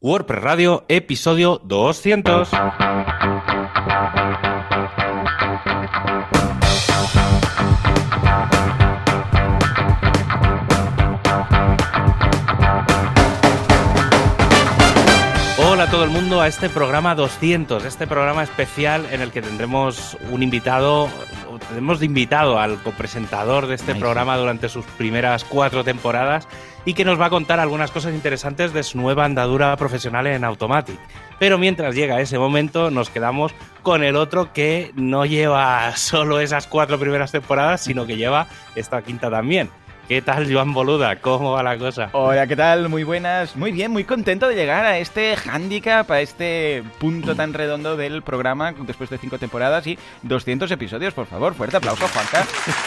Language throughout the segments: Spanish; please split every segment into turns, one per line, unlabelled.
WordPress Radio, episodio 200. Hola a todo el mundo a este programa 200, este programa especial en el que tendremos un invitado, de invitado al copresentador de este programa durante sus primeras cuatro temporadas y que nos va a contar algunas cosas interesantes de su nueva andadura profesional en Automatic. Pero mientras llega ese momento, nos quedamos con el otro que no lleva solo esas cuatro primeras temporadas, sino que lleva esta quinta también. ¿Qué tal, Joan Boluda? ¿Cómo va la cosa?
Hola, ¿qué tal? Muy buenas. Muy bien, muy contento de llegar a este handicap, a este punto tan redondo del programa después de cinco temporadas y 200 episodios. Por favor, fuerte aplauso, Juanca.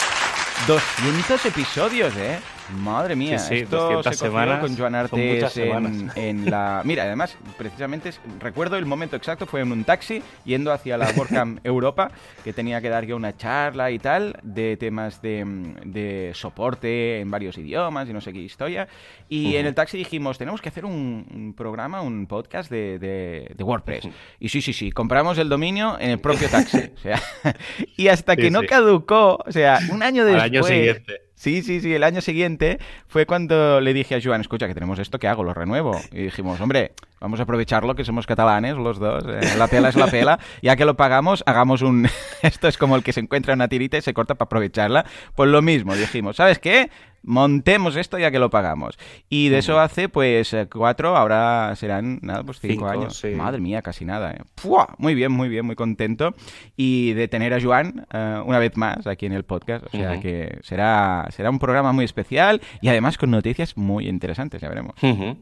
200 episodios, ¿eh? Madre mía,
Sí, sí,
esto
200
se
semanas,
con Joan Artes en, en la... Mira, además, precisamente, recuerdo el momento exacto, fue en un taxi yendo hacia la WordCamp Europa, que tenía que dar yo una charla y tal, de temas de, de soporte en varios idiomas y no sé qué historia. Y en el taxi dijimos, tenemos que hacer un, un programa, un podcast de, de- de WordPress. Y sí, sí, sí, compramos el dominio en el propio taxi. O sea, y hasta
Sí,
que no caducó, o sea, un año
Al
después...
año siguiente.
Sí, sí, sí, el año siguiente fue cuando le dije a Joan, escucha, que tenemos esto, ¿qué hago? ¿Lo renuevo? Y dijimos, hombre, vamos a aprovecharlo, que somos catalanes los dos, eh, la pela es la pela, ya que lo pagamos, hagamos un... esto es como el que se encuentra una tirita y se corta para aprovecharla. Pues lo mismo, dijimos, ¿sabes qué? Montemos esto ya que lo pagamos. Y de eso hace, pues, eh, cuatro, ahora serán, nada, pues cinco,
Cinco,
años.
sí.
Madre mía, casi nada. ¿eh? ¡Fua! Muy bien, muy bien, muy contento. Y de tener a Joan eh, una vez más aquí en el podcast. O sea
Ujú.
que será, será un programa muy especial y además con noticias muy interesantes, ya veremos.
Ujú.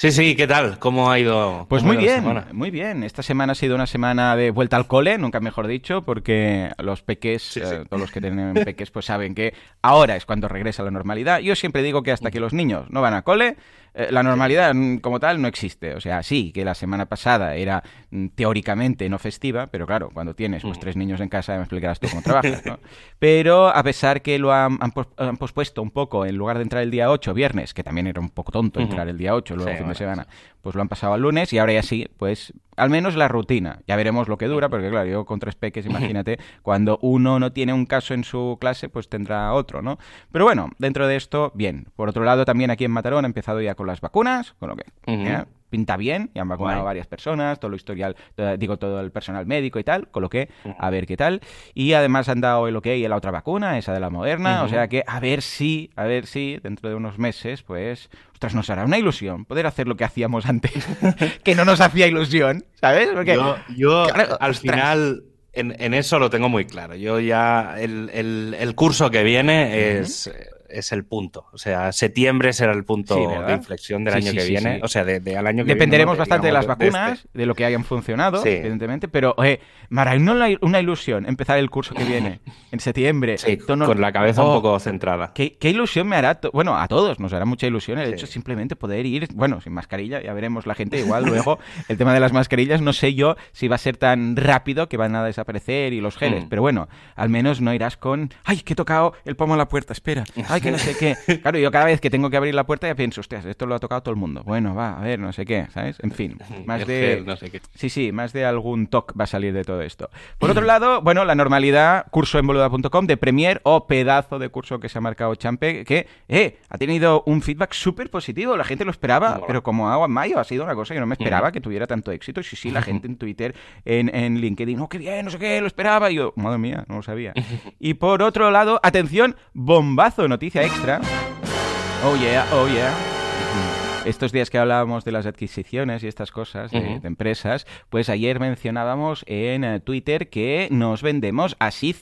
Sí, sí, ¿qué tal? ¿Cómo ha ido?
Pues muy bien, muy bien. Esta semana ha sido una semana de vuelta al cole, nunca mejor dicho, porque los peques,
Sí,
eh, todos los que tienen peques, pues saben que ahora es cuando regresa la normalidad. Yo siempre digo que hasta que los niños no van a cole, eh, la normalidad mm, como tal no existe. O sea, sí, que la semana pasada era mm, teóricamente no festiva, pero claro, cuando tienes pues, tres niños en casa, me explicarás tú cómo trabajas, ¿no? Pero a pesar que lo han, han pospuesto un poco, en lugar de entrar el día 8, viernes, que también era un poco tonto entrar el día 8, luego
Sí,
semana, pues lo han pasado al lunes y ahora ya sí, pues al menos la rutina. Ya veremos lo que dura, porque claro, yo con tres peques, imagínate, cuando uno no tiene un caso en su clase, pues tendrá otro, ¿no? Pero bueno, dentro de esto, bien. Por otro lado, también aquí en Matarón ha empezado ya con las vacunas, con lo que pinta bien, ya han vacunado
Guay.
a varias personas, todo lo historial, todo- digo, todo el personal médico y tal, con lo que a ver qué tal. Y además han dado el ok a la otra vacuna, esa de la moderna, o sea que a ver si, a ver si dentro de unos meses, pues, ostras, nos hará una ilusión poder hacer lo que hacíamos antes, que no nos hacía ilusión, ¿sabes? Porque
Yo, yo,
Claro,
al
ostras.
final, en, en eso lo tengo muy claro. Yo ya, el, el- el curso que viene es, es el punto. O sea, septiembre será el punto de inflexión del
Sí,
año
sí,
que viene. O sea, de, de al año que
Dependeremos
viene. no,
bastante de las vacunas,
este.
de lo que hayan funcionado, evidentemente, pero, oye, Mara, ¿no la- una ilusión empezar el curso que viene en septiembre?
Con la cabeza
Oh,
un poco centrada.
¿Qué, qué ilusión me hará? to- Bueno, a todos nos hará mucha ilusión el hecho simplemente poder ir, bueno, sin mascarilla, ya veremos la gente igual luego. el tema de las mascarillas, no sé yo si va a ser tan rápido que van a desaparecer y los geles,
Mm.
pero bueno, al menos no irás con, ay, que he tocado el pomo a la puerta, espera, ay, que no sé qué. Claro, yo cada vez que tengo que abrir la puerta ya pienso, hostias, esto lo ha tocado todo el mundo. Bueno, va, a ver, no sé qué, ¿sabes? En fin, más de...
gel, no sé qué.
Sí, sí, más de algún talk va a salir de todo esto. Por otro lado, bueno, la normalidad, curso en boluda.com de Premier o pedazo de curso que se ha marcado Champe, que eh, ha tenido un feedback súper positivo. La gente lo esperaba,
Mola.
pero como agua en mayo, ha sido una cosa que no me esperaba que tuviera tanto éxito. Y sí, sí, la gente en Twitter, en, en LinkedIn, oh, qué bien, no sé qué, lo esperaba. Y yo, madre mía, no lo sabía. Y por otro lado, atención, bombazo, noticia extra. Oh yeah, oh yeah. Estos días que hablábamos de las adquisiciones y estas cosas de, empresas, pues ayer mencionábamos en eh, Twitter que nos vendemos así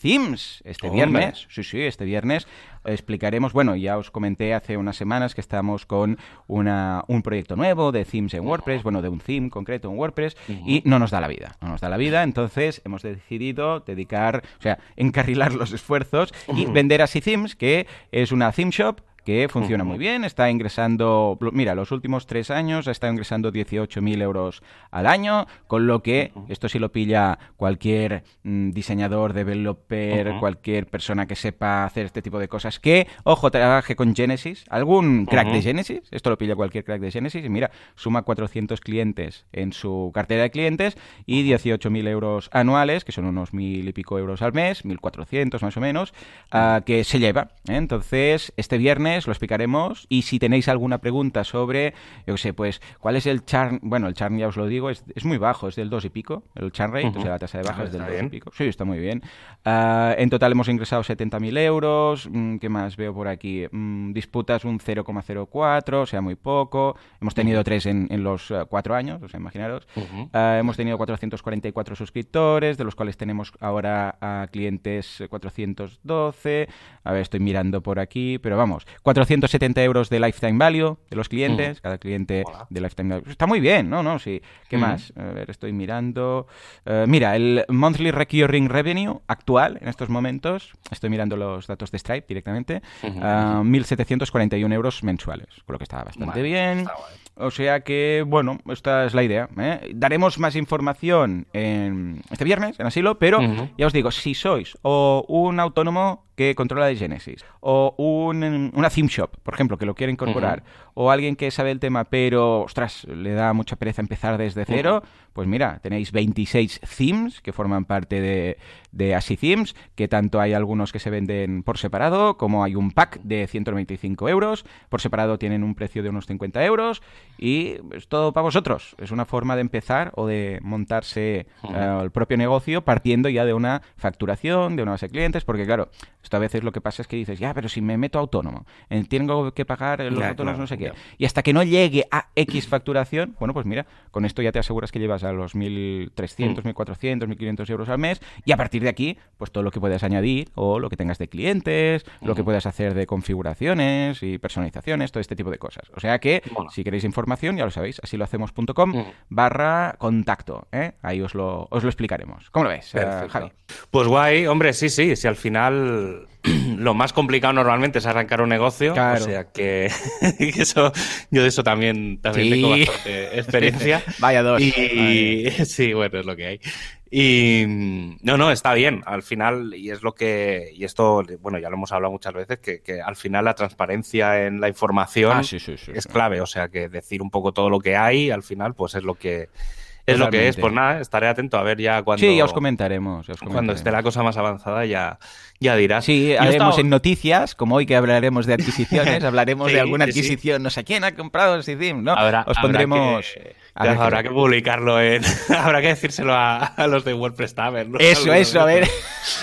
este viernes. Sí, sí, este viernes explicaremos, bueno, ya os comenté hace unas semanas que estamos con una, un proyecto nuevo de themes en WordPress, bueno, de un theme concreto en WordPress, y no nos da la vida, no nos da la vida, entonces hemos decidido dedicar, o sea, encarrilar los esfuerzos y vender así Themes, que es una theme shop que funciona muy bien, está ingresando, mira, los últimos tres años ha estado ingresando 18.000 euros al año, con lo que esto sí lo pilla cualquier mm, diseñador, developer, cualquier persona que sepa hacer este tipo de cosas, que, ojo, trabaje con Genesis, algún crack de Genesis, esto lo pilla cualquier crack de Genesis, y mira, suma 400 clientes en su cartera de clientes y 18.000 euros anuales, que son unos mil y pico euros al mes, 1.400 más o menos, ah, que se lleva. ¿eh? Entonces, este viernes lo explicaremos y si tenéis alguna pregunta sobre, yo sé, pues, ¿cuál es el charn? Bueno, el charn ya os lo digo, es, muy bajo, es del 2 y pico, el charn rate, o sea, la tasa de baja ah, es del 2 y pico. Sí, está muy bien. Ah, en total hemos ingresado 70.000 euros, mm, ¿qué más veo por aquí? Mm, disputas un 0,04, o sea, muy poco. Hemos tenido tres en, los eh, cuatro años, o sea, imaginaros. hemos tenido 444 suscriptores, de los cuales tenemos ahora a clientes 412. Eh, a ver, estoy mirando por aquí, pero vamos, 470 euros de lifetime value de los clientes, cada cliente de lifetime value. Está muy bien, ¿no? ¿No? Sí. ¿Qué más? A ver, estoy mirando. Eh, mira, el monthly recurring revenue actual en estos momentos, estoy mirando los datos de Stripe directamente, 1.741 euros mensuales, con lo que está bastante bien. O sea que, bueno, esta es la idea. ¿eh? Daremos más información en este viernes en Asilo, pero ya os digo, si sois o un autónomo que controla de Genesis, o un, una theme shop, por ejemplo, que lo quiere incorporar, o alguien que sabe el tema, pero, ostras, le da mucha pereza empezar desde cero, pues mira, tenéis 26 themes que forman parte de, de Asi Themes, que tanto hay algunos que se venden por separado, como hay un pack de 195 euros, por separado tienen un precio de unos 50 euros, y es todo para vosotros. Es una forma de empezar o de montarse eh, el propio negocio partiendo ya de una facturación, de una base de clientes, porque claro, esto a veces lo que pasa es que dices, ya, pero si me meto autónomo, eh, tengo que pagar los autónomos, no sé qué. Y hasta que no llegue a X facturación, bueno, pues mira, con esto ya te aseguras que llevas a los 1.300, 1.400, 1.500 euros al mes y a partir de aquí, pues todo lo que puedas añadir o lo que tengas de clientes, lo que puedas hacer de configuraciones y personalizaciones, todo este tipo de cosas. O sea que, si queréis información, ya lo sabéis, así lo hacemos.com barra contacto. ¿eh? Ahí os lo, os lo explicaremos. ¿Cómo lo ves, eh, Javi?
Pues guay, hombre, sí, sí, si al final lo más complicado normalmente es arrancar un negocio. O sea que, eso, yo de eso también, tengo bastante experiencia.
Vaya dos.
Y sí, bueno, es lo que hay. Y no, no, está bien. Al final, y es lo que, y esto, bueno, ya lo hemos hablado muchas veces, que, al final la transparencia en la información ah, es clave. O sea que decir un poco todo lo que hay, al final, pues es lo que es lo que es. Pues nada, estaré atento a ver ya cuando.
Sí, ya os comentaremos.
Cuando esté la cosa más avanzada, ya, ya dirás.
Sí, haremos en noticias, como hoy que hablaremos de adquisiciones, hablaremos de alguna adquisición. No sé quién ha comprado el SIDIM, ¿no? os pondremos.
habrá que publicarlo en. habrá que decírselo a, los de WordPress Tavern.
Eso, eso, a ver.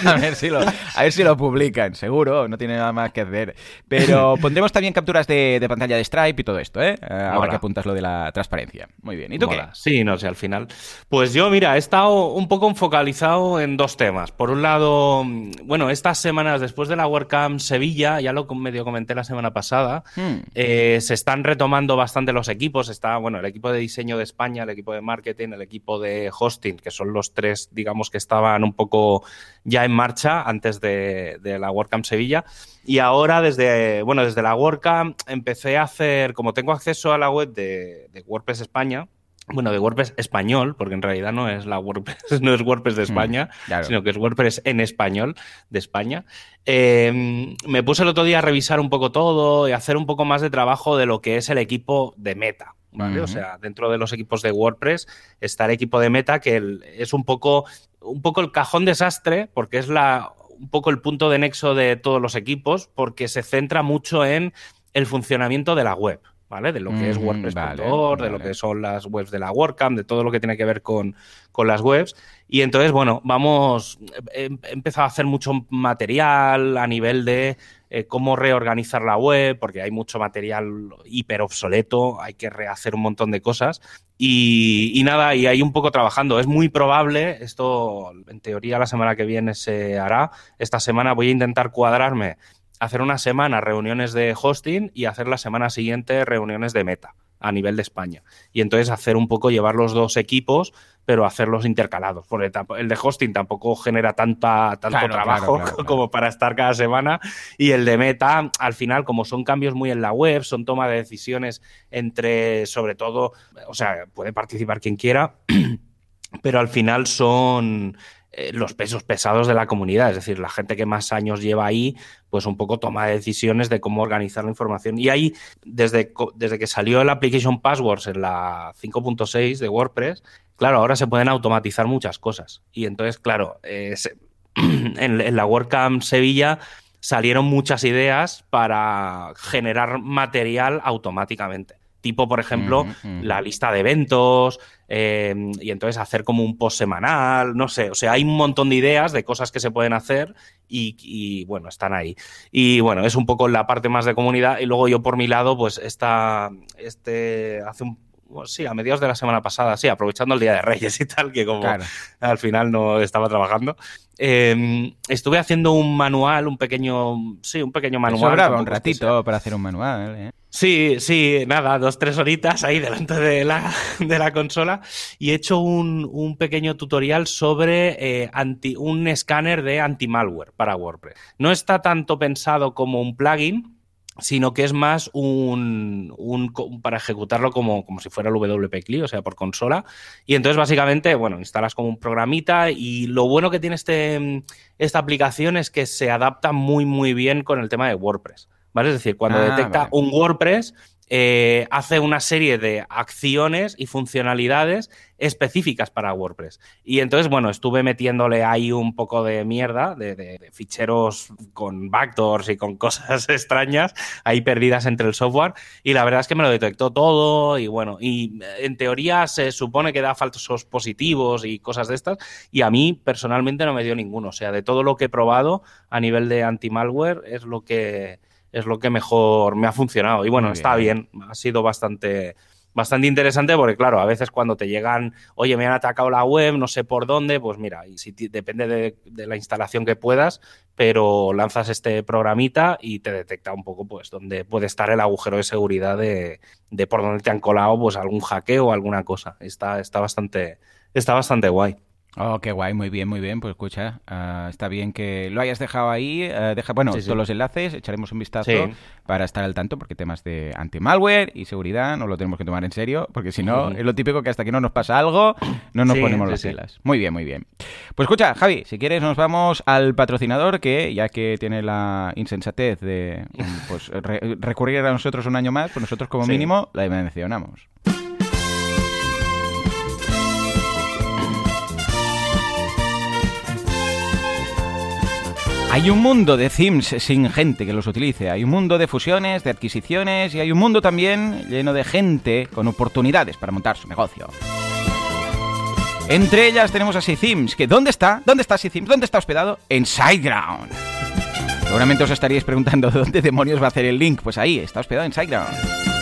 A ver, si lo, a ver si lo publican, seguro, no tiene nada más que hacer. Pero pondremos también capturas de, pantalla de Stripe y todo esto, ¿eh? eh ahora que apuntas lo de la transparencia. Muy bien. ¿Y tú qué?
Sí, no sé, al final. Pues yo, mira, he estado un poco focalizado en dos temas. Por un lado, bueno, estas semanas después de la WordCamp Sevilla, ya lo medio comenté la semana pasada, hmm. eh, se están retomando bastante los equipos. Está, bueno, el equipo de diseño de España, el equipo de marketing, el equipo de hosting, que son los tres, digamos, que estaban un poco ya en marcha antes de, la WordCamp Sevilla. Y ahora, desde, bueno, desde la WordCamp empecé a hacer, como tengo acceso a la web de, WordPress España, bueno, de WordPress español, porque en realidad no es la WordPress, no es WordPress de mm, España, sino que es WordPress en español de España. Em, me puse el otro día a revisar un poco todo y hacer un poco más de trabajo de lo que es el equipo de Meta. ¿vale? O sea, dentro de los equipos de WordPress está el equipo de Meta, que es un poco un poco el cajón desastre, porque es la, un poco el punto de nexo de todos los equipos, porque se centra mucho en el funcionamiento de la web. ¿Vale? De lo que es WordPress.org, de lo que son las webs de la WordCamp, de todo lo que tiene que ver con, con las webs. Y entonces, bueno, vamos, he empezado a hacer mucho material a nivel de eh, cómo reorganizar la web, porque hay mucho material hiper obsoleto, hay que rehacer un montón de cosas. Y, nada, y ahí un poco trabajando. Es muy probable, esto en teoría la semana que viene se hará. Esta semana voy a intentar cuadrarme, hacer una semana reuniones de hosting y hacer la semana siguiente reuniones de meta a nivel de España. Y entonces hacer un poco, llevar los dos equipos, pero hacerlos intercalados. Porque el de hosting tampoco genera tanta, tanto trabajo como para estar cada semana. Y el de meta, al final, como son cambios muy en la web, son toma de decisiones entre, sobre todo, o sea, puede participar quien quiera. pero al final son eh, los pesos pesados de la comunidad, es decir, la gente que más años lleva ahí, pues un poco toma decisiones de cómo organizar la información. Y ahí, desde, desde que salió el Application Passwords en la 5.6 de WordPress, claro, ahora se pueden automatizar muchas cosas. Y entonces, claro, eh, en, en la WordCamp Sevilla salieron muchas ideas para generar material automáticamente tipo, por ejemplo, la lista de eventos, em, y entonces hacer como un post semanal, no sé, o sea, hay un montón de ideas de cosas que se pueden hacer y, bueno, están ahí. Y bueno, es un poco la parte más de comunidad y luego yo por mi lado, pues esta, este, hace un sí, a mediados de la semana pasada, sí, aprovechando el Día de Reyes y tal, que como al final no estaba trabajando, em, estuve haciendo un manual, un pequeño, sí, un pequeño manual.
un ratito para hacer un manual. ¿eh?
Sí, sí, nada, dos, tres horitas ahí delante de la, de la consola y he hecho un, un pequeño tutorial sobre eh, anti, un escáner de anti-malware para WordPress. No está tanto pensado como un plugin, sino que es más un, un, para ejecutarlo como, como si fuera el WP CLI, o sea, por consola. Y entonces, básicamente, bueno, instalas como un programita y lo bueno que tiene este, esta aplicación es que se adapta muy, muy bien con el tema de WordPress. ¿Vale? Es decir, cuando ah, detecta un WordPress, eh, hace una serie de acciones y funcionalidades específicas para WordPress. Y entonces, bueno, estuve metiéndole ahí un poco de mierda, de, ficheros con backdoors y con cosas extrañas ahí perdidas entre el software. Y la verdad es que me lo detectó todo. Y bueno, y en teoría se supone que da falsos positivos y cosas de estas. Y a mí personalmente no me dio ninguno. O sea, de todo lo que he probado a nivel de anti-malware es lo que es lo que mejor me ha funcionado. Y bueno, está bien, ha sido bastante, bastante interesante porque, claro, a veces cuando te llegan, oye, me han atacado la web, no sé por dónde, pues mira, y si depende de, la instalación que puedas, pero lanzas este programita y te detecta un poco, pues, dónde puede estar el agujero de seguridad de, de por dónde te han colado, pues, algún hackeo o alguna cosa. Está, está bastante, está bastante guay.
Oh, qué guay, muy bien, muy bien. Pues escucha, ah, está bien que lo hayas dejado ahí. Eh, deja, bueno, todos los enlaces, echaremos un vistazo para estar al tanto, porque temas de anti-malware y seguridad no lo tenemos que tomar en serio, porque si no, es lo típico que hasta que no nos pasa algo, no nos ponemos las pilas. Muy bien, muy bien. Pues escucha, Javi, si quieres nos vamos al patrocinador, que ya que tiene la insensatez de pues, recurrir a nosotros un año más, pues nosotros como mínimo la mencionamos. Hay un mundo de themes sin gente que los utilice, hay un mundo de fusiones, de adquisiciones y hay un mundo también lleno de gente con oportunidades para montar su negocio. Entre ellas tenemos a Themes, que ¿dónde está? ¿Dónde está Themes? ¿Dónde está hospedado? En SiteGround. Seguramente os estaríais preguntando dónde demonios va a hacer el link. Pues ahí, está hospedado en SiteGround.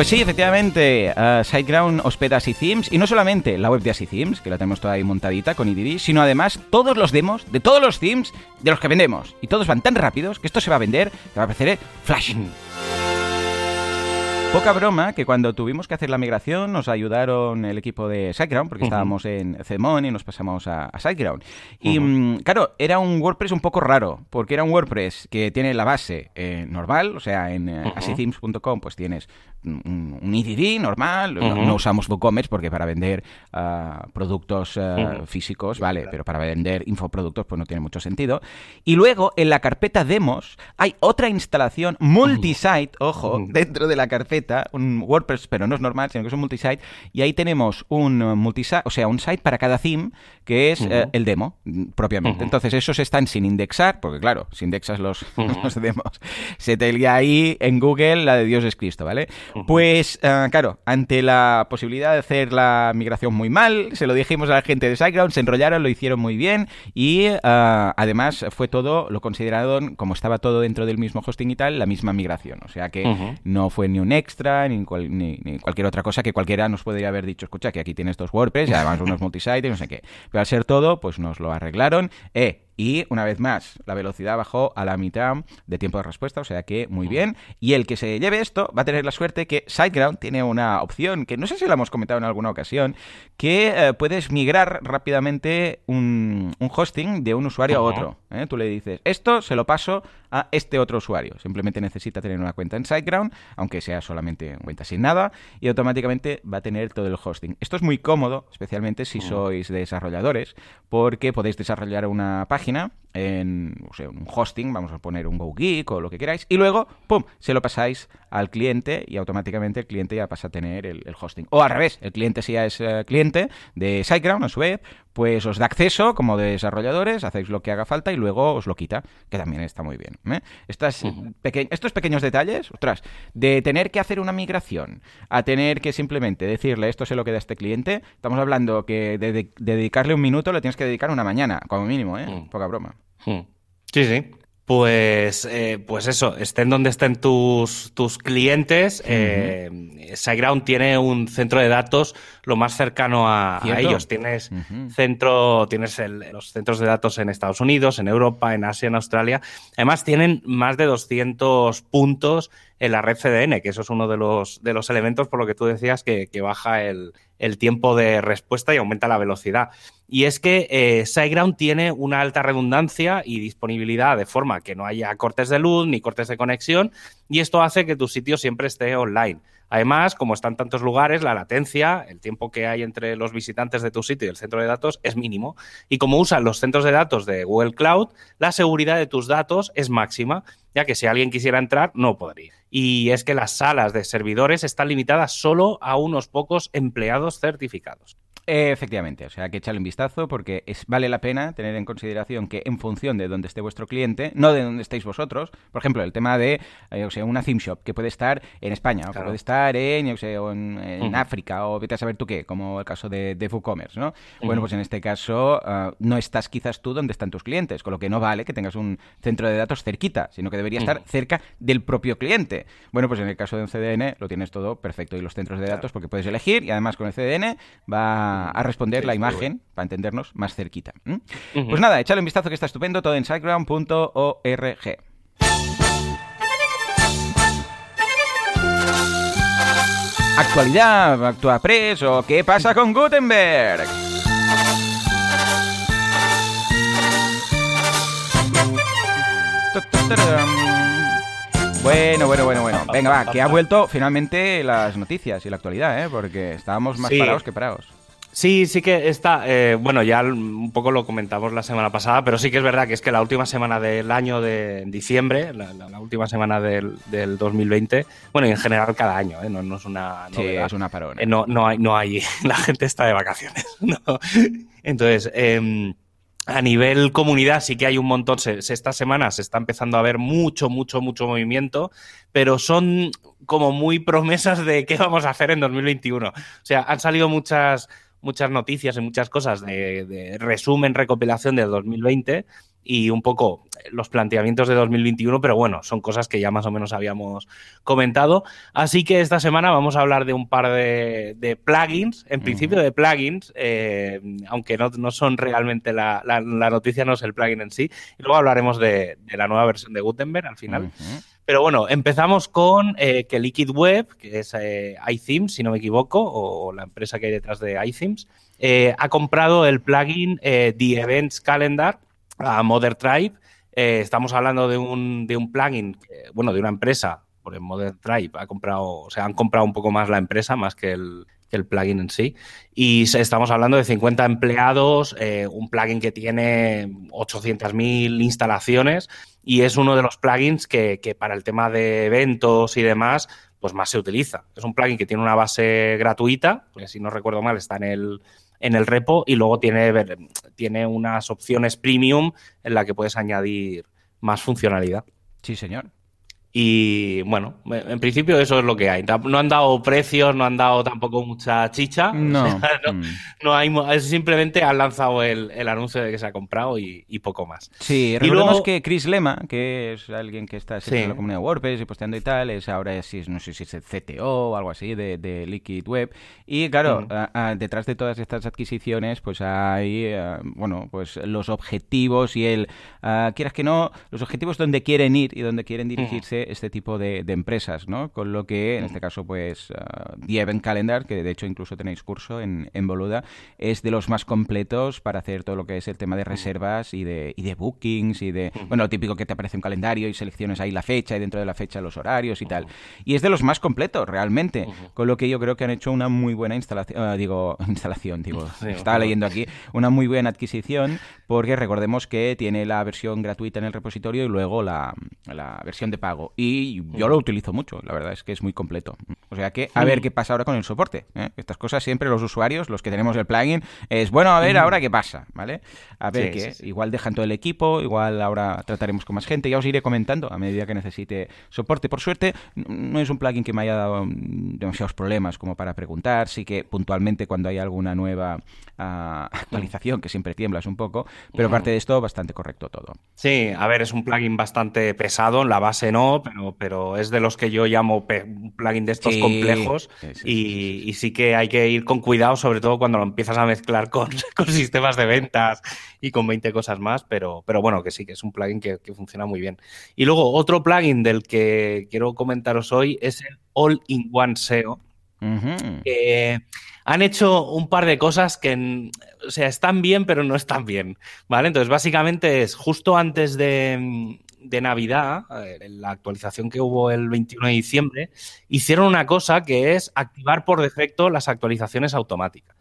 Pues sí, efectivamente, uh, SiteGround hospeda Así Themes y no solamente la web de Así Themes, que la tenemos toda ahí montadita con IDD, sino además todos los demos de todos los themes de los que vendemos. Y todos van tan rápidos que esto se va a vender, que va a aparecer flashing. Poca broma que cuando tuvimos que hacer la migración nos ayudaron el equipo de SiteGround, porque estábamos en Cemon y nos pasamos a, SiteGround. Y mm, claro, era un WordPress un poco raro, porque era un WordPress que tiene la base eh, normal, o sea, en uh pues tienes un, un normal, no, usamos WooCommerce porque para vender ah, productos ah, físicos, vale, pero para vender infoproductos pues no tiene mucho sentido. Y luego en la carpeta demos hay otra instalación multisite, ojo, dentro de la carpeta, un WordPress, pero no es normal, sino que es un multisite, y ahí tenemos un multisite, o sea, un site para cada theme, que es eh, el demo, propiamente. Entonces, esos están sin indexar, porque claro, si indexas los, los demos, se te lía ahí en Google la de Dios es Cristo, ¿vale? Pues, eh, claro, ante la posibilidad de hacer la migración muy mal, se lo dijimos a la gente de SiteGround, se enrollaron, lo hicieron muy bien y eh, además fue todo, lo consideraron, como estaba todo dentro del mismo hosting y tal, la misma migración. O sea que no fue ni un extra ni, ni, cualquier otra cosa que cualquiera nos podría haber dicho, escucha, que aquí tienes dos WordPress y además unos multisite y no sé qué. Pero al ser todo, pues nos lo arreglaron. Eh, y una vez más, la velocidad bajó a la mitad de tiempo de respuesta, o sea que muy bien. Y el que se lleve esto va a tener la suerte que SiteGround tiene una opción que no sé si la hemos comentado en alguna ocasión, que eh, puedes migrar rápidamente un, hosting de un usuario a otro. ¿eh? Tú le dices, esto se lo paso a este otro usuario. Simplemente necesita tener una cuenta en SiteGround, aunque sea solamente cuenta sin nada, y automáticamente va a tener todo el hosting. Esto es muy cómodo, especialmente si sois desarrolladores, porque podéis desarrollar una página en un hosting, vamos a poner un GoGeek o lo que queráis, y luego, ¡pum!, se lo pasáis al cliente y automáticamente el cliente ya pasa a tener el, hosting. O al revés, el cliente si ya es eh, cliente de SiteGround a su web, pues os da acceso como desarrolladores, hacéis lo que haga falta y luego os lo quita, que también está muy bien. ¿eh? Estas estos pequeños detalles, ostras, de tener que hacer una migración a tener que simplemente decirle esto se lo queda a este cliente, estamos hablando que de, dedicarle un minuto le tienes que dedicar una mañana, como mínimo, ¿eh? Mm. Poca broma.
Mm. Sí, sí. Pues, eh, pues eso, estén donde estén tus, tus clientes, eh, SiteGround tiene un centro de datos lo más cercano a, ellos. Tienes centro, tienes los centros de datos en Estados Unidos, en Europa, en Asia, en Australia. Además, tienen más de 200 puntos en la red CDN, que eso es uno de los, de los elementos por lo que tú decías que, baja el, tiempo de respuesta y aumenta la velocidad. Y es que eh, SiteGround tiene una alta redundancia y disponibilidad de forma que no haya cortes de luz ni cortes de conexión y esto hace que tu sitio siempre esté online. Además, como están tantos lugares, la latencia, el tiempo que hay entre los visitantes de tu sitio y el centro de datos es mínimo. Y como usan los centros de datos de Google Cloud, la seguridad de tus datos es máxima, ya que si alguien quisiera entrar, no podría. Y es que las salas de servidores están limitadas solo a unos pocos empleados certificados.
Efectivamente, o sea que echarle un vistazo porque es, vale la pena tener en consideración que en función de dónde esté vuestro cliente, no de dónde estéis vosotros, por ejemplo, el tema de eh, o sea, una theme shop que puede estar en España, o puede estar en, en, África, o vete a saber tú qué, como el caso de, de WooCommerce, ¿no? Bueno, pues en este caso ah, no estás quizás tú donde están tus clientes, con lo que no vale que tengas un centro de datos cerquita, sino que debería estar cerca del propio cliente. Bueno, pues en el caso de un CDN lo tienes todo perfecto y los centros de datos porque puedes elegir y además con el CDN va a, responder la imagen, para entendernos, más cerquita. Pues nada, echale un vistazo que está estupendo, todo en siteground.org. Actualidad, actúa Press o qué pasa con Gutenberg. Bueno, bueno, bueno, bueno. Venga, va, que ha vuelto finalmente las noticias y la actualidad, ¿eh? Porque estábamos más parados que parados.
Sí, sí que está. Eh, bueno, ya un poco lo comentamos la semana pasada, pero sí que es verdad que es que la última semana del año de diciembre, la, última semana del, 2020, bueno, y en general cada año, ¿eh? no, es una.
Sí, es una parón. Eh,
no, no, hay, no hay. La gente está de vacaciones. Entonces. Em, a nivel comunidad sí que hay un montón, esta semana se está empezando a ver mucho, mucho, mucho movimiento, pero son como muy promesas de qué vamos a hacer en 2021. O sea, han salido muchas, muchas noticias y muchas cosas de, resumen, recopilación del 2020 y un poco los planteamientos de 2021, pero bueno, son cosas que ya más o menos habíamos comentado. Así que esta semana vamos a hablar de un par de, plugins, en principio de plugins, eh, aunque no, son realmente la, noticia, no es el plugin en sí. Y luego hablaremos de, la nueva versión de Gutenberg al final. Pero bueno, empezamos con eh, que Liquid Web, que es eh, iThemes, si no me equivoco, o la empresa que hay detrás de iThemes, eh, ha comprado el plugin The Events Calendar a Mother Tribe. estamos hablando de un, de un plugin, bueno, de una empresa, por el Mother Tribe ha comprado, o sea, han comprado un poco más la empresa, más que el, el plugin en sí. Y estamos hablando de 50 empleados, un plugin que tiene 800.000 instalaciones y es uno de los plugins que, para el tema de eventos y demás, pues más se utiliza. Es un plugin que tiene una base gratuita, porque si no recuerdo mal está en el, en el repo y luego tiene, tiene unas opciones premium en la que puedes añadir más funcionalidad.
Sí, señor.
Y bueno, en principio eso es lo que hay. No han dado precios, no han dado tampoco mucha chicha.
No.
Mm. no, hay, simplemente han lanzado el, anuncio de que se ha comprado y, poco más.
Sí, recordemos que Chris Lema, que es alguien que está en la comunidad WordPress y posteando y tal, es ahora, es, no sé si es el CTO o algo así de, Liquid Web. Y claro, detrás de todas estas adquisiciones, pues hay, eh, bueno, pues los objetivos y el, ah, quieras que no, los objetivos donde quieren ir y donde quieren dirigirse este tipo de, empresas, ¿no? Con lo que, en este caso, pues, uh, The Event Calendar, que de hecho incluso tenéis curso en, en, Boluda, es de los más completos para hacer todo lo que es el tema de reservas y de, y de bookings y de, bueno, lo típico que te aparece un calendario y selecciones ahí la fecha y dentro de la fecha los horarios y tal. Y es de los más completos, realmente, con lo que yo creo que han hecho una muy buena instalación, uh, digo, instalación, digo, estaba leyendo aquí, una muy buena adquisición, porque recordemos que tiene la versión gratuita en el repositorio y luego la, la versión de pago y yo lo utilizo mucho, la verdad es que es muy completo. O sea que a ver qué pasa ahora con el soporte. ¿eh? Estas cosas siempre los usuarios, los que tenemos el plugin, es bueno, a ver ahora qué pasa, ¿vale? A ver qué. Igual dejan todo el equipo, igual ahora trataremos con más gente, ya os iré comentando a medida que necesite soporte. Por suerte, no es un plugin que me haya dado demasiados problemas como para preguntar, sí que puntualmente cuando hay alguna nueva ah, actualización, que siempre tiemblas un poco, pero aparte de esto, bastante correcto todo.
Sí, a ver, es un plugin bastante pesado, en la base no, pero, pero es de los que yo llamo plugin de estos complejos y, sí que hay que ir con cuidado, sobre todo cuando lo empiezas a mezclar con, con, sistemas de ventas y con 20 cosas más, pero, pero bueno, que sí, que es un plugin que, funciona muy bien. Y luego otro plugin del que quiero comentaros hoy es el All-in-One SEO. Que han hecho un par de cosas que, o sea, están bien, pero no están bien, ¿vale? Entonces, básicamente es justo antes de, de Navidad, eh, en la actualización que hubo el 21 de diciembre, hicieron una cosa que es activar por defecto las actualizaciones automáticas.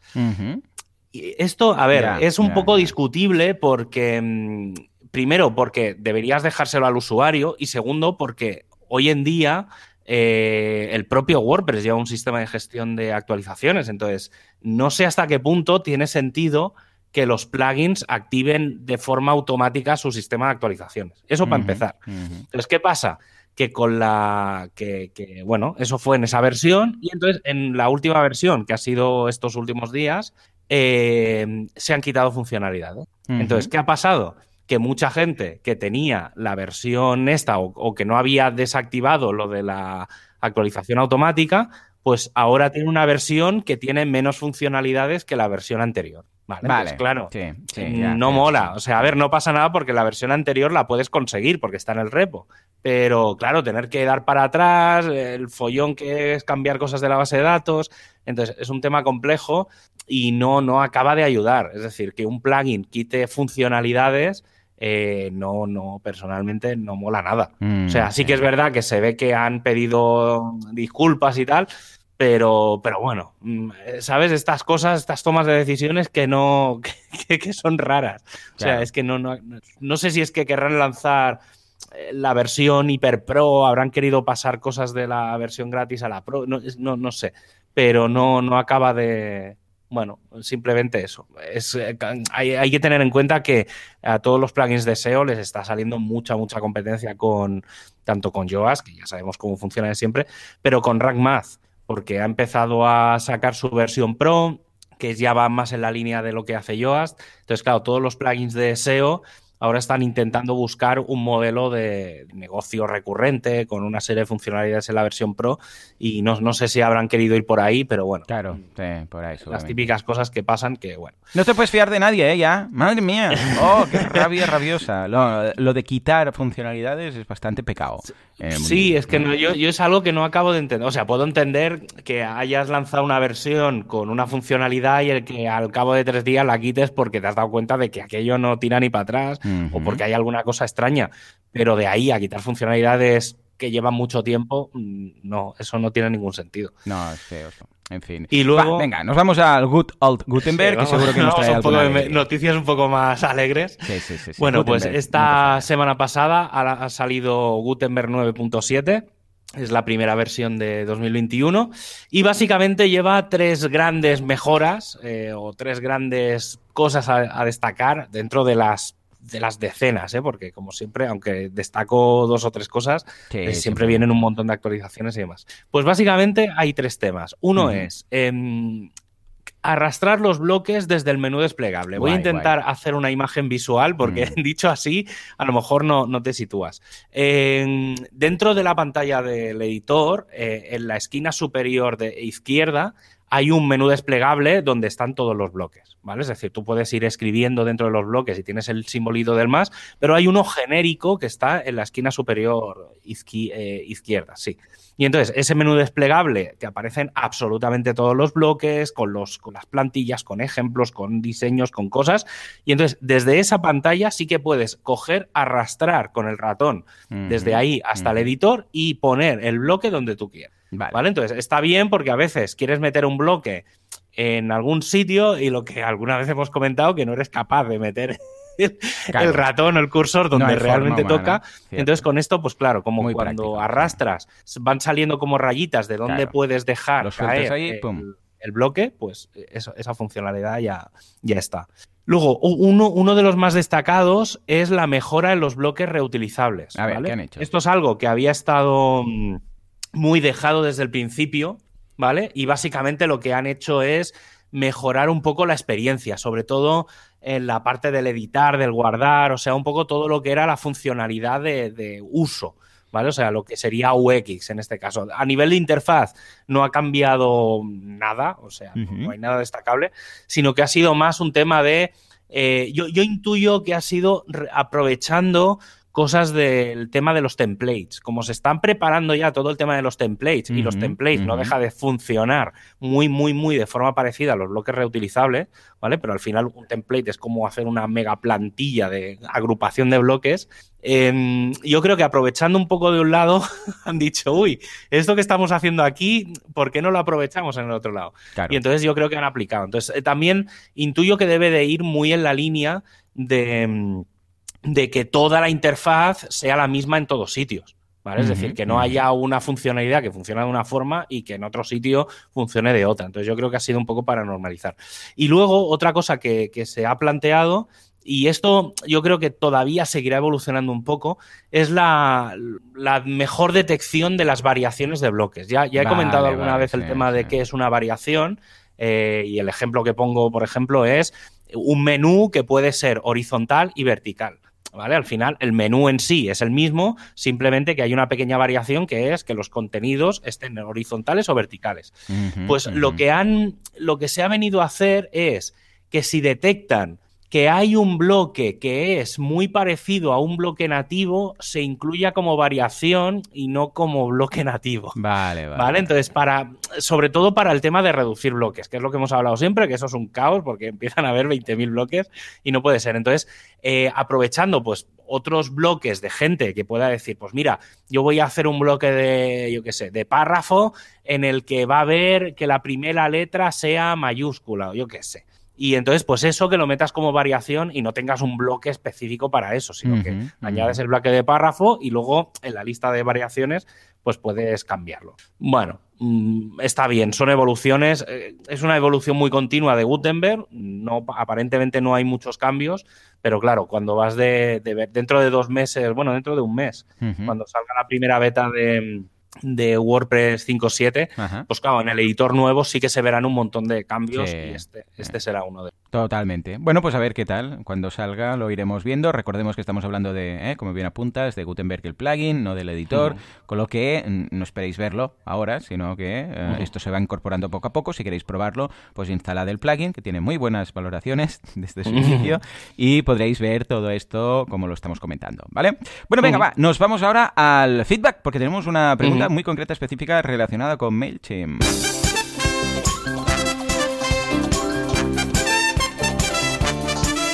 Y esto, a ver, es un poco discutible porque, mm, primero, porque deberías dejárselo al usuario y segundo, porque hoy en día eh, el propio WordPress lleva un sistema de gestión de actualizaciones. Entonces, no sé hasta qué punto tiene sentido que los plugins activen de forma automática su sistema de actualizaciones. Eso para empezar. Entonces, ¿qué pasa? Que con la. Que, bueno, eso fue en esa versión. Y entonces, en la última versión, que ha sido estos últimos días, eh, se han quitado funcionalidades. Entonces, ¿qué ha pasado? Que mucha gente que tenía la versión esta o que no había desactivado lo de la actualización automática, pues ahora tiene una versión que tiene menos funcionalidades que la versión anterior. Vale, claro. no mola. O sea, a ver, no pasa nada porque la versión anterior la puedes conseguir porque está en el repo. Pero claro, tener que dar para atrás, el follón que es cambiar cosas de la base de datos. Entonces, es un tema complejo y no, no acaba de ayudar. Es decir, que un plugin quite funcionalidades. Eh, no, no, personalmente no mola nada. o sea, mm, sí que es verdad que se ve que han pedido disculpas y tal, pero, pero bueno, mm, ¿sabes? Estas cosas, estas tomas de decisiones que no, que, son raras. O sea, es que no, no, no sé si es que querrán lanzar eh, la versión Hiper Pro, habrán querido pasar cosas de la versión gratis a la Pro, no, no, no sé, pero no, no acaba de... Bueno, simplemente eso. Es, eh, hay, que tener en cuenta que a todos los plugins de SEO les está saliendo mucha, mucha competencia con tanto con Yoast, que ya sabemos cómo funciona siempre, pero con Rank Math porque ha empezado a sacar su versión Pro, que ya va más en la línea de lo que hace Yoast. Entonces, claro, todos los plugins de SEO ahora están intentando buscar un modelo de negocio recurrente con una serie de funcionalidades en la versión Pro y no, no sé si habrán querido ir por ahí, pero bueno.
Claro, sí, por ahí.
Las típicas cosas que pasan que, bueno.
No te puedes fiar de nadie, ¿eh? Ya. Madre mía. Oh, qué rabia rabiosa. Lo, de quitar funcionalidades es bastante pecado.
Eh, sí, es que yo, yo es algo que no acabo de entender. O sea, puedo entender que hayas lanzado una versión con una funcionalidad y el que al cabo de tres días la quites porque te has dado cuenta de que aquello no tira ni para atrás o porque hay alguna cosa extraña. Pero de ahí a quitar funcionalidades que llevan mucho tiempo, mm, no, eso no tiene ningún sentido.
No, es feo En fin.
Y luego.
venga, nos vamos al Good Old Gutenberg, que seguro que nos trae
noticias un poco más alegres.
Sí, sí, sí.
Bueno, pues esta semana pasada ha, salido Gutenberg 9.7 es la primera versión de 2021 y básicamente lleva tres grandes mejoras eh, o tres grandes cosas a, destacar dentro de las de las decenas, ¿eh? porque como siempre, aunque destaco dos o tres cosas, eh, siempre, vienen un montón de actualizaciones y demás. Pues básicamente hay tres temas. Uno es em, arrastrar los bloques desde el menú desplegable. Voy a intentar hacer una imagen visual porque mm. dicho así a lo mejor no, no te sitúas. dentro de la pantalla del editor, eh, en la esquina superior de izquierda, hay un menú desplegable donde están todos los bloques, ¿vale? Es decir, tú puedes ir escribiendo dentro de los bloques y tienes el simbolito del más, pero hay uno genérico que está en la esquina superior eh, izquierda, sí. Y entonces, ese menú desplegable te aparecen absolutamente todos los bloques, con, los, con las plantillas, con ejemplos, con diseños, con cosas. Y entonces, desde esa pantalla sí que puedes coger, arrastrar con el ratón desde ahí hasta el editor y poner el bloque donde tú quieras. Vale. Entonces, está bien porque a veces quieres meter un bloque en algún sitio y lo que alguna vez hemos comentado, que no eres capaz de meter el, ratón o el cursor donde realmente toca. Entonces, con esto, pues claro, como cuando arrastras, van saliendo como rayitas de dónde puedes dejar caer el, bloque, pues esa funcionalidad ya, ya está. Luego, uno, uno, de los más destacados es la mejora en los bloques reutilizables. A ver, ¿qué han hecho? Esto es algo que había estado mm, muy dejado desde el principio, ¿vale? Y básicamente lo que han hecho es mejorar un poco la experiencia, sobre todo en la parte del editar, del guardar, o sea, un poco todo lo que era la funcionalidad de, uso. ¿Vale? O sea, lo que sería UX en este caso. A nivel de interfaz no ha cambiado nada, o sea, no hay nada destacable, sino que ha sido más un tema de... Eh, yo, yo, intuyo que ha sido aprovechando cosas del tema de los templates. Como se están preparando ya todo el tema de los templates y los templates no deja de funcionar muy, muy, muy de forma parecida a los bloques reutilizables, ¿vale? Pero al final un template es como hacer una mega plantilla de agrupación de bloques. Em, yo creo que aprovechando un poco de un lado, han dicho, uy, esto que estamos haciendo aquí, ¿por qué no lo aprovechamos en el otro lado? Y entonces yo creo que han aplicado. Entonces eh, también intuyo que debe de ir muy en la línea de em, de que toda la interfaz sea la misma en todos sitios. ¿vale? es decir, que no haya una funcionalidad que funcione de una forma y que en otro sitio funcione de otra. Entonces yo creo que ha sido un poco para normalizar. Y luego otra cosa que, se ha planteado y esto yo creo que todavía seguirá evolucionando un poco, es la, mejor detección de las variaciones de bloques. Ya, ya he comentado alguna vez el tema de qué es una variación eh, y el ejemplo que pongo, por ejemplo, es un menú que puede ser horizontal y vertical. ¿Vale? Al final, el menú en sí es el mismo, simplemente que hay una pequeña variación que es que los contenidos estén horizontales o verticales. pues lo que han, lo que se ha venido a hacer es que si detectan que hay un bloque que es muy parecido a un bloque nativo se incluya como variación y no como bloque nativo.
Vale, vale.
¿Vale? Entonces, para, sobre todo para el tema de reducir bloques, que es lo que hemos hablado siempre, que eso es un caos porque empiezan a haber 20.000 bloques y no puede ser. Entonces, eh, aprovechando pues otros bloques de gente que pueda decir, pues mira, yo voy a hacer un bloque de, yo qué sé, de párrafo en el que va a ver que la primera letra sea mayúscula o yo qué sé. Y entonces, pues eso que lo metas como variación y no tengas un bloque específico para eso, sino que añades el bloque de párrafo y luego en la lista de variaciones, pues puedes cambiarlo. Bueno, mm, está bien, son evoluciones. Eh, es una evolución muy continua de Gutenberg. No, aparentemente no hay muchos cambios, pero claro, cuando vas de, dentro de dos meses, bueno, dentro de un mes, cuando salga la primera beta de de WordPress 5.7, pues claro, en el editor nuevo sí que se verán un montón de cambios y este, este será uno de ellos.
Totalmente. Bueno, pues a ver qué tal. Cuando salga lo iremos viendo. Recordemos que estamos hablando de, ¿eh? como bien apuntas, de Gutenberg el plugin, no del editor, con lo que mm, no esperéis verlo ahora, sino que eh, esto se va incorporando poco a poco. Si queréis probarlo, pues instalad el plugin, que tiene muy buenas valoraciones desde su inicio, y podréis ver todo esto como lo estamos comentando, ¿vale? Bueno, venga, va, nos vamos ahora al feedback, porque tenemos una pregunta muy concreta, específica, relacionada con MailChimp.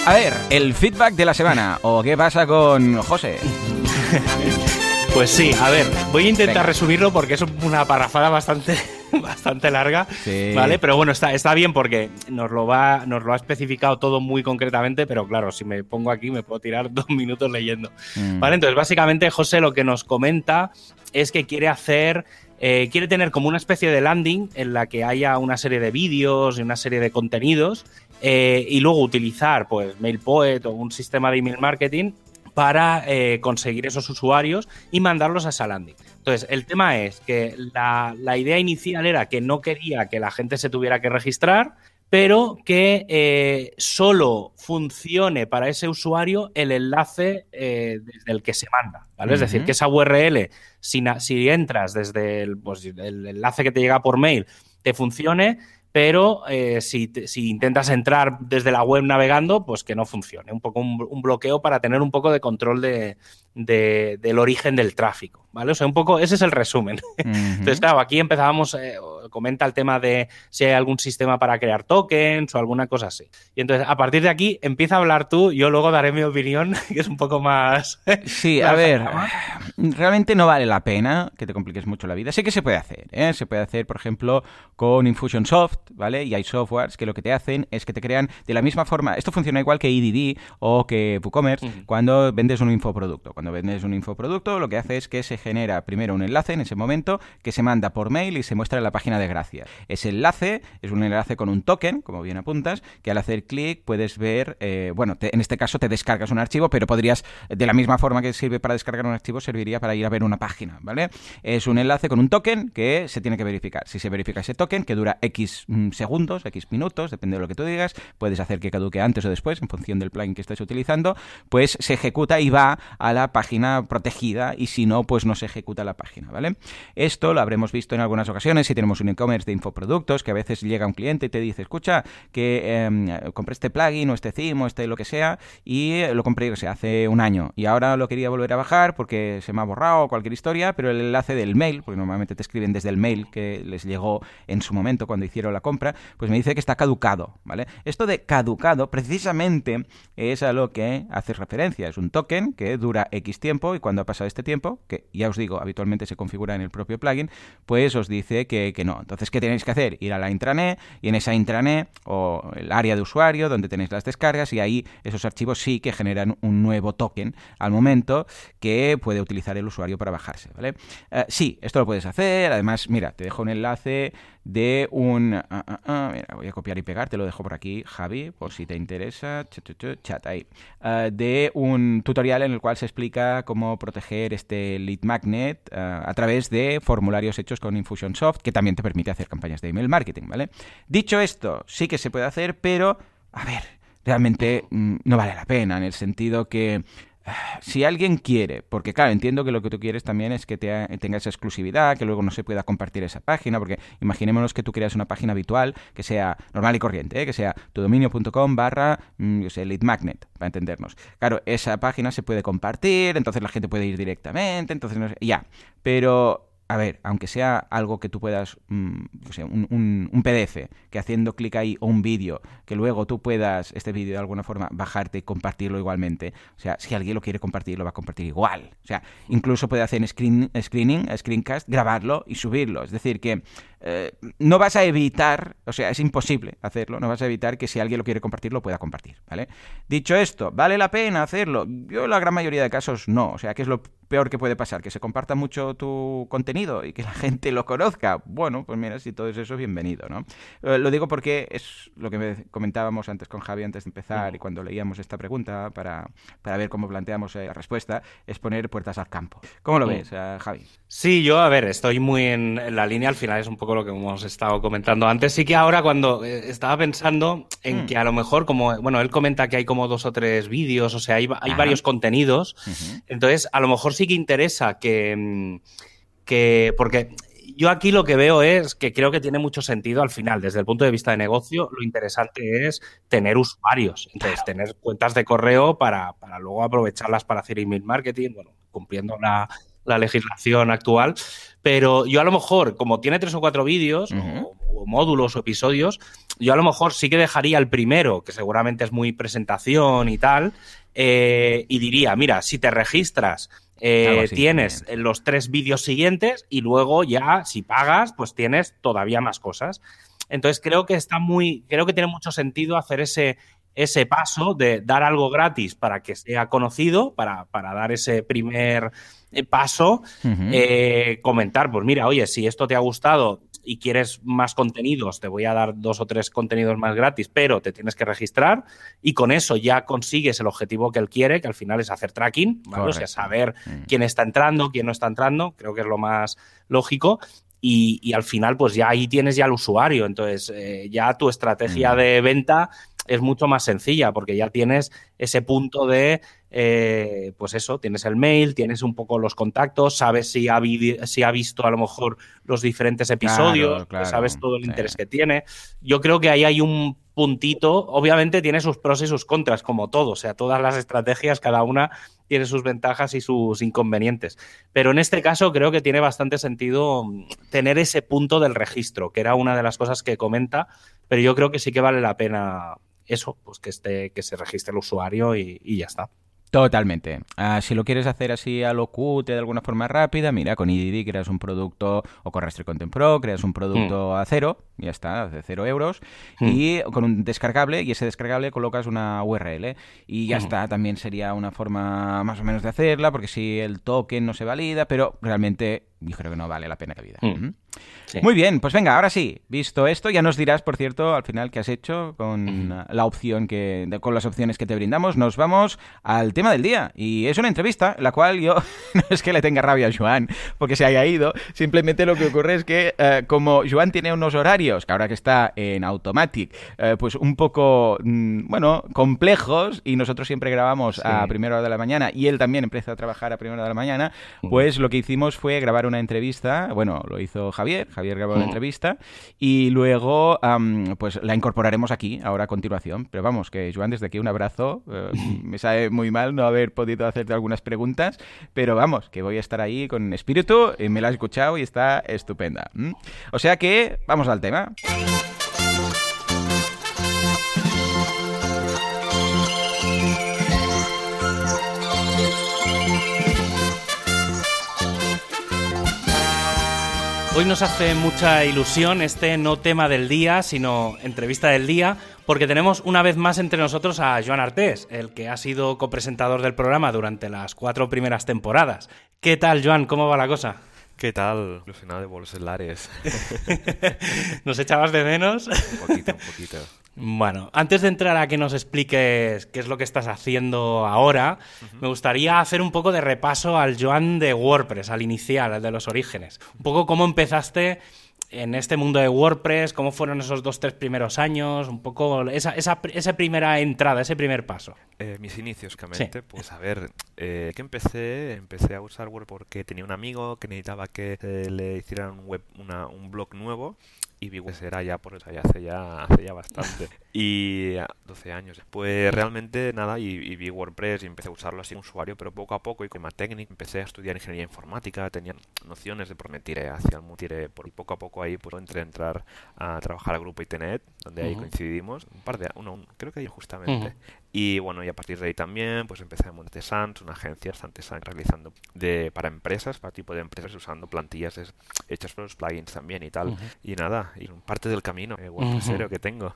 A ver, el feedback de la semana. ¿O qué pasa con José?
Pues sí, a ver, voy a intentar resumirlo porque es una parrafada bastante bastante larga, ¿vale? Pero bueno, está, está bien porque nos lo, va, nos lo ha especificado todo muy concretamente, pero claro, si me pongo aquí me puedo tirar dos minutos leyendo. Mm. ¿Vale? Entonces, básicamente, José lo que nos comenta es que quiere hacer eh, quiere tener como una especie de landing en la que haya una serie de vídeos y una serie de contenidos eh, y luego utilizar pues MailPoet o un sistema de email marketing para eh, conseguir esos usuarios y mandarlos a esa landing. Entonces, el tema es que la, idea inicial era que no quería que la gente se tuviera que registrar, pero que eh, solo funcione para ese usuario el enlace desde el que se manda. ¿vale? Es decir, que esa URL, si, si entras desde el, pues, el enlace que te llega por mail, te funcione pero eh, si, intentas entrar desde la web navegando, pues que no funcione. Un poco un, bloqueo para tener un poco de control de, del origen del tráfico, ¿vale? O sea, un poco, ese es el resumen. Entonces, claro, aquí empezábamos, eh, comenta el tema de si hay algún sistema para crear tokens o alguna cosa así. Y entonces, a partir de aquí, empieza a hablar tú, yo luego daré mi opinión, que es un poco más...
Sí, a ver, realmente no vale la pena que te compliques mucho la vida. Sé que se puede hacer, ¿eh? Se puede hacer, por ejemplo, con Infusionsoft, ¿vale? Y hay softwares que lo que te hacen es que te crean de la misma forma, esto funciona igual que EDD o que WooCommerce, cuando vendes un infoproducto. Cuando vendes un infoproducto, lo que hace es que se genera primero un enlace en ese momento que se manda por mail y se muestra en la página de gracia. Ese enlace es un enlace con un token, como bien apuntas, que al hacer clic puedes ver, eh, bueno, en este caso te descargas un archivo, pero podrías, de la misma forma que sirve para descargar un archivo, serviría para ir a ver una página, ¿vale? Es un enlace con un token que se tiene que verificar. Si se verifica ese token, que dura X mm, segundos, X minutos, depende de lo que tú digas, puedes hacer que caduque antes o después, en función del plugin que estés utilizando, pues se ejecuta y va a la página protegida y si no, pues no se ejecuta la página, ¿vale? Esto lo habremos visto en algunas ocasiones si tenemos un e-commerce de infoproductos que a veces llega un cliente y te dice, escucha, que eh, compré este plugin o este theme o este lo que sea y lo compré, o sea, hace un año y ahora lo quería volver a bajar porque se me ha borrado cualquier historia, pero el enlace del mail, porque normalmente te escriben desde el mail que les llegó en su momento cuando hicieron la compra, pues me dice que está caducado, ¿vale? Esto de caducado precisamente es a lo que hace referencia, es un token que dura X tiempo y cuando ha pasado este tiempo, que ya os digo, habitualmente se configura en el propio plugin, pues os dice que, no. Entonces, ¿qué tenéis que hacer? Ir a la intranet y en esa intranet o el área de usuario donde tenéis las descargas y ahí esos archivos sí que generan un nuevo token al momento que puede utilizar el usuario para bajarse, ¿vale? Eh, sí, esto lo puedes hacer, además, mira, te dejo un enlace de un... Ah, ah, ah, mira, voy a copiar y pegar, te lo dejo por aquí, Javi, por si te interesa. Chat ahí. de un tutorial en el cual se explica cómo proteger este lead magnet a través de formularios hechos con Infusionsoft, que también te permite hacer campañas de email marketing, ¿vale? Dicho esto, sí que se puede hacer, pero, a ver, realmente mm, no vale la pena, en el sentido que si alguien quiere, porque claro, entiendo que lo que tú quieres también es que te, tenga esa exclusividad, que luego no se pueda compartir esa página, porque imaginémonos que tú creas una página habitual que sea normal y corriente, ¿eh? que sea tudominio.com barra, mm, yo sé, lead magnet, para entendernos. Claro, esa página se puede compartir, entonces la gente puede ir directamente, entonces no sé, ya, pero a ver, aunque sea algo que tú puedas, mm, un, un, PDF, que haciendo clic ahí o un vídeo, que luego tú puedas, este vídeo de alguna forma, bajarte y compartirlo igualmente. O sea, si alguien lo quiere compartir, lo va a compartir igual. O sea, incluso puede hacer screen, screening, screencast, grabarlo y subirlo. Es decir, que eh, no vas a evitar, o sea, es imposible hacerlo, no vas a evitar que si alguien lo quiere compartir, lo pueda compartir, ¿vale? Dicho esto, ¿vale la pena hacerlo? Yo en la gran mayoría de casos no, o sea, ¿qué es lo peor que puede pasar? ¿Que se comparta mucho tu contenido y que la gente lo conozca? Bueno, pues mira, si todo es eso, bienvenido, ¿no? Eh, lo digo porque es lo que comentábamos antes con Javi antes de empezar y cuando leíamos esta pregunta para, para ver cómo planteamos eh, la respuesta, es poner puertas al campo. ¿Cómo lo ves, Javi?
Sí, yo, a ver, estoy muy en la línea, al final es un poco lo que hemos estado comentando antes. Sí que ahora cuando eh, estaba pensando en mm. que a lo mejor, como, bueno, él comenta que hay como dos o tres vídeos, o sea, hay, varios contenidos. Entonces, a lo mejor sí que interesa que, mm, que, porque yo aquí lo que veo es que creo que tiene mucho sentido al final, desde el punto de vista de negocio, lo interesante es tener usuarios, entonces tener cuentas de correo para, para luego aprovecharlas para hacer email marketing, bueno, cumpliendo la, la legislación actual, pero yo a lo mejor, como tiene tres o cuatro vídeos, o, módulos o episodios, yo a lo mejor sí que dejaría el primero, que seguramente es muy presentación y tal, eh, y diría, mira, si te registras eh, tienes los tres vídeos siguientes y luego ya, si pagas, pues tienes todavía más cosas. Entonces creo que está muy, creo que tiene mucho sentido hacer ese, ese paso de dar algo gratis para que sea conocido, para, para dar ese primer eh, paso, eh, comentar, pues mira, oye, si esto te ha gustado y quieres más contenidos, te voy a dar dos o tres contenidos más gratis, pero te tienes que registrar y con eso ya consigues el objetivo que él quiere, que al final es hacer tracking, ¿vale? o sea, saber quién está entrando, quién no está entrando, creo que es lo más lógico. Y, al final, pues ya ahí tienes ya el usuario. Entonces, eh, ya tu estrategia de venta es mucho más sencilla porque ya tienes ese punto de, eh, pues eso, tienes el mail, tienes un poco los contactos, sabes si ha, si ha visto a lo mejor los diferentes episodios, sabes todo el interés que tiene. Yo creo que ahí hay un puntito, obviamente tiene sus pros y sus contras, como todo, o sea, todas las estrategias, cada una tiene sus ventajas y sus inconvenientes. Pero en este caso creo que tiene bastante sentido mm, tener ese punto del registro, que era una de las cosas que comenta, pero yo creo que sí que vale la pena eso, pues que esté, que se registre el usuario y, ya está.
Totalmente. Ah, si lo quieres hacer así a lo cute de alguna forma rápida, mira, con IDD creas un producto, o con Raster Content Pro creas un producto mm. a cero, ya está, de cero euros, mm. y con un descargable, y ese descargable colocas una URL, y ya mm. está, también sería una forma más o menos de hacerla, porque si el token no se valida, pero realmente yo creo que no vale la pena la vida. Muy bien, pues venga, ahora sí, visto esto, ya nos dirás, por cierto, al final qué has hecho con la opción que, con las opciones que te brindamos. Nos vamos al tema del día y es una entrevista, la cual yo no es que le tenga rabia a Joan porque se haya ido, simplemente lo que ocurre es que eh, como Joan tiene unos horarios, que ahora que está en Automatic, eh, pues un poco, mm, bueno, complejos y nosotros siempre grabamos a primera hora de la mañana y él también empieza a trabajar a primera hora de la mañana, pues lo que hicimos fue grabar una entrevista, bueno, lo hizo Javier, Javier grabó una entrevista y luego pues la incorporaremos aquí ahora a continuación. Pero vamos, que Joan, desde aquí un abrazo. Eh, me sabe muy mal no haber podido hacerte algunas preguntas, pero vamos, que voy a estar ahí con espíritu, y me la he escuchado y está estupenda. O sea que vamos al tema.
Hoy nos hace mucha ilusión este no tema del día, sino entrevista del día, porque tenemos una vez más entre nosotros a Joan Artés, el que ha sido copresentador del programa durante las cuatro primeras temporadas. ¿Qué tal, Joan? ¿Cómo va la cosa?
¿Qué tal? Ilusionado de bolos lares.
¿Nos echabas de menos?
Un poquito, un poquito.
Bueno, antes de entrar a que nos expliques qué es lo que estás haciendo ahora, me gustaría hacer un poco de repaso al Joan de WordPress, al inicial, al de los orígenes. Un poco cómo empezaste en este mundo de WordPress, cómo fueron esos dos, tres primeros años, un poco esa, esa, esa primera entrada, ese primer paso.
Eh, mis inicios, que pues a ver, eh, que empecé, empecé a usar WordPress porque tenía un amigo que necesitaba que le hicieran un, web, una, un blog nuevo y vi que era ya por eso ya hace ya hace ya bastante. Y 12 años pues realmente nada y, vi WordPress y empecé a usarlo así como usuario pero poco a poco y con más técnica empecé a estudiar ingeniería informática tenía nociones de por me tiré hacia el tiré por y poco a poco ahí pues entré a entrar a trabajar al grupo ITNET donde ahí coincidimos un par de uno creo que ahí justamente y bueno, y a partir de ahí también, pues empecé a montar Sans, una agencia bastante realizando de, para empresas, para tipo de empresas, usando plantillas hechas por los plugins también y tal. Y nada, y parte del camino eh, WordPressero que tengo.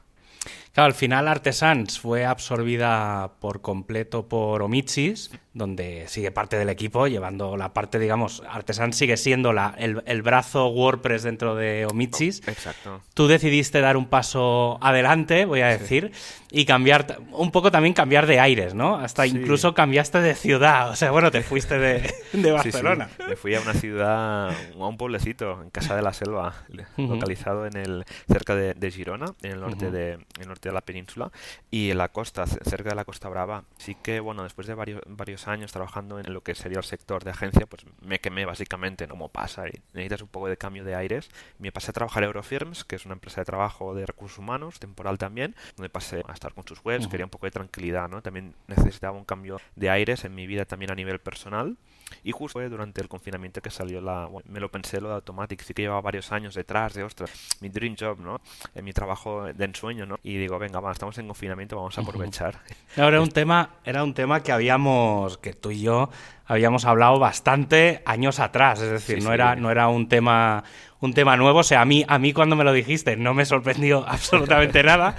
Claro, al final Artesans fue absorbida por completo por Omitsis donde sigue parte del equipo llevando la parte, digamos, Artesan sigue siendo la, el, brazo WordPress dentro de Omitsis.
Exacto.
Tú decidiste dar un paso adelante, voy a decir, y cambiar, un poco también cambiar de aires, ¿no? Hasta incluso cambiaste de ciudad, o sea, bueno, te fuiste de, de Barcelona.
Me fui a una ciudad, a un pueblecito, en Casa de la Selva, localizado en el cerca de, Girona, en el norte, de, el norte de la península, y en la costa, cerca de la Costa Brava. Así que, bueno, después de varios, varios años trabajando en lo que sería el sector de agencia, pues me quemé básicamente, ¿no? como pasa, y necesitas un poco de cambio de aires. Me pasé a trabajar a Eurofirms, que es una empresa de trabajo de recursos humanos, temporal también, donde pasé a estar con sus webs, quería un poco de tranquilidad, ¿no? También necesitaba un cambio de aires en mi vida también a nivel personal. Y justo fue durante el confinamiento que salió la... me lo pensé lo de Automatic, sí que llevaba varios años detrás de, ostras, mi dream job, ¿no? En mi trabajo de ensueño, ¿no? Y digo, venga, va, estamos en confinamiento, vamos a aprovechar.
era un tema, era un tema que habíamos, que tú y yo habíamos hablado bastante años atrás, es decir, no era, no era un tema, un tema nuevo. O sea, a mí, a mí cuando me lo dijiste no me sorprendió absolutamente nada,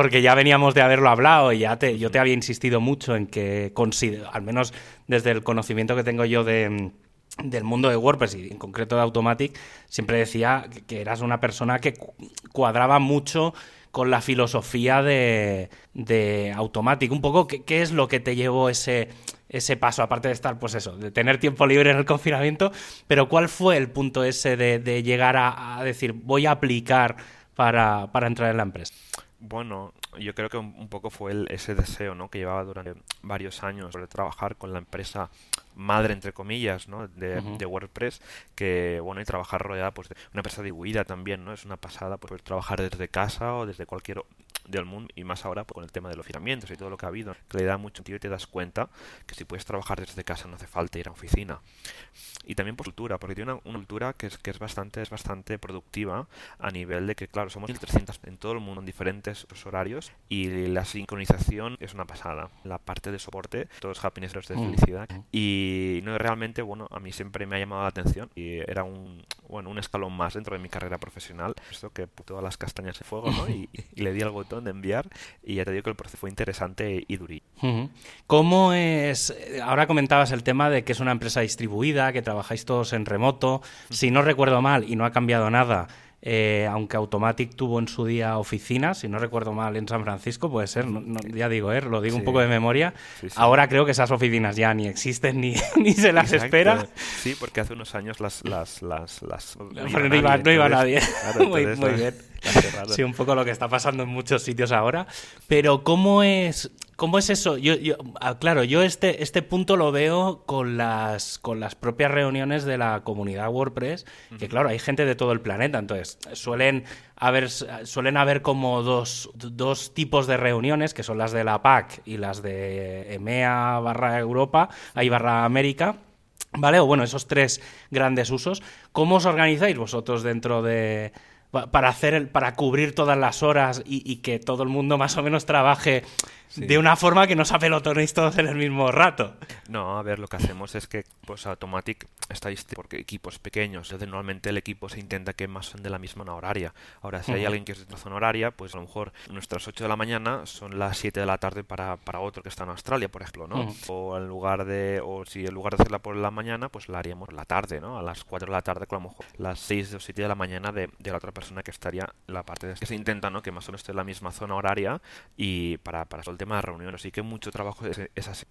porque ya veníamos de haberlo hablado y ya te, yo te había insistido mucho en que al menos desde el conocimiento que tengo yo de del mundo de WordPress y en concreto de Automatic, siempre decía que eras una persona que cuadraba mucho con la filosofía de, de Automatic. Un poco, ¿qué, ¿qué, es lo que te llevó ese, ese paso, aparte de estar, pues eso, de tener tiempo libre en el confinamiento? Pero ¿cuál fue el punto ese de, llegar a, decir, voy a aplicar para entrar en la empresa?
Bueno, yo creo que un, poco fue el, ese deseo ¿no? que llevaba durante varios años de trabajar con la empresa madre entre comillas ¿no? de, de, WordPress que bueno y trabajar rodeada pues de una empresa distribuida también no es una pasada pues, poder trabajar desde casa o desde cualquier del mundo y más ahora pues, con el tema de los firmamientos y todo lo que ha habido que le da mucho sentido y te das cuenta que si puedes trabajar desde casa no hace falta ir a oficina y también por cultura porque tiene una, cultura que es que es bastante es bastante productiva a nivel de que claro somos 1300 en todo el mundo en diferentes horarios y la sincronización es una pasada la parte de soporte todos happiness de mm. felicidad y no realmente bueno a mí siempre me ha llamado la atención y era un bueno un escalón más dentro de mi carrera profesional esto que todas las castañas en fuego ¿no? y, y le di al botón de enviar y ya te digo que el proceso fue interesante y durí.
¿Cómo es? Ahora comentabas el tema de que es una empresa distribuida, que trabajáis todos en remoto. Si no recuerdo mal y no ha cambiado nada, eh, aunque Automatic tuvo en su día oficinas, si no recuerdo mal, en San Francisco, puede ser, ya digo, eh, lo digo un poco de memoria. Ahora creo que esas oficinas ya ni existen ni, ni se las espera.
Sí, porque hace unos años las... las, las, las
no, iba, nadie. muy, muy bien. Sí, un poco lo que está pasando en muchos sitios ahora. Pero ¿cómo es, cómo es eso? Yo, yo, ah, claro, yo este, este punto lo veo con las, con las propias reuniones de la comunidad WordPress, que claro, hay gente de todo el planeta, entonces suelen haber, suelen haber como dos, dos tipos de reuniones, que son las de la PAC y las de EMEA barra Europa, ahí barra América. ¿Vale? O bueno, esos tres grandes usos. ¿Cómo os organizáis vosotros dentro de, para hacer el, para cubrir todas las horas y, que todo el mundo más o menos trabaje de una forma que no se apelotonéis todos en el mismo rato.
No, a ver, lo que hacemos es que pues Automatic está porque equipos pequeños, entonces normalmente el equipo se intenta que más son de la misma zona horaria. Ahora, si hay alguien que es de otra zona horaria, pues a lo mejor nuestras 8 de la mañana son las 7 de la tarde para, para otro que está en Australia, por ejemplo, ¿no? O en lugar de, o si en lugar de hacerla por la mañana, pues la haríamos por la tarde, ¿no? A las 4 de la tarde, con a lo mejor las 6 o 7 de la mañana de, de la otra persona que estaría la parte de... que se intenta, ¿no? Que más o menos esté en la misma zona horaria y para, para todo el tema de reuniones, así que mucho trabajo es, así.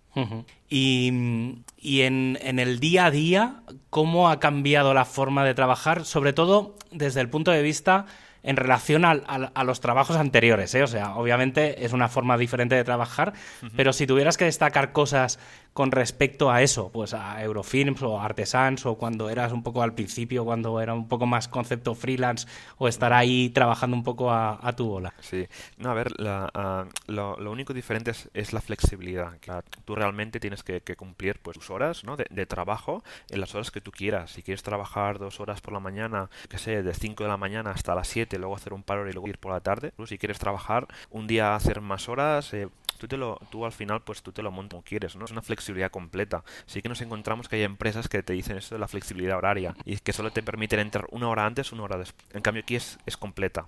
Y, y en, en, el día a día, ¿cómo ha cambiado la forma de trabajar? Sobre todo desde el punto de vista en relación a, a, los trabajos anteriores. ¿eh? O sea, obviamente es una forma diferente de trabajar, pero si tuvieras que destacar cosas con respecto a eso, pues a Eurofilms o Artesans o cuando eras un poco al principio, cuando era un poco más concepto freelance o estar ahí trabajando un poco a, tu bola.
Sí, no, a ver, la, lo, único diferente es, la flexibilidad. Que tú realmente tienes que, cumplir pues tus horas ¿no? de, trabajo en las horas que tú quieras. Si quieres trabajar dos horas por la mañana, que sé, de 5 de la mañana hasta las 7, luego hacer un paro y luego ir por la tarde. Si quieres trabajar un día hacer más horas, eh, tú, te lo, tú al final pues tú te lo montas como quieres, ¿no? Es una flexibilidad completa. Sí que nos encontramos que hay empresas que te dicen esto de la flexibilidad horaria y que solo te permiten entrar una hora antes, una hora después. En cambio aquí es, es completa.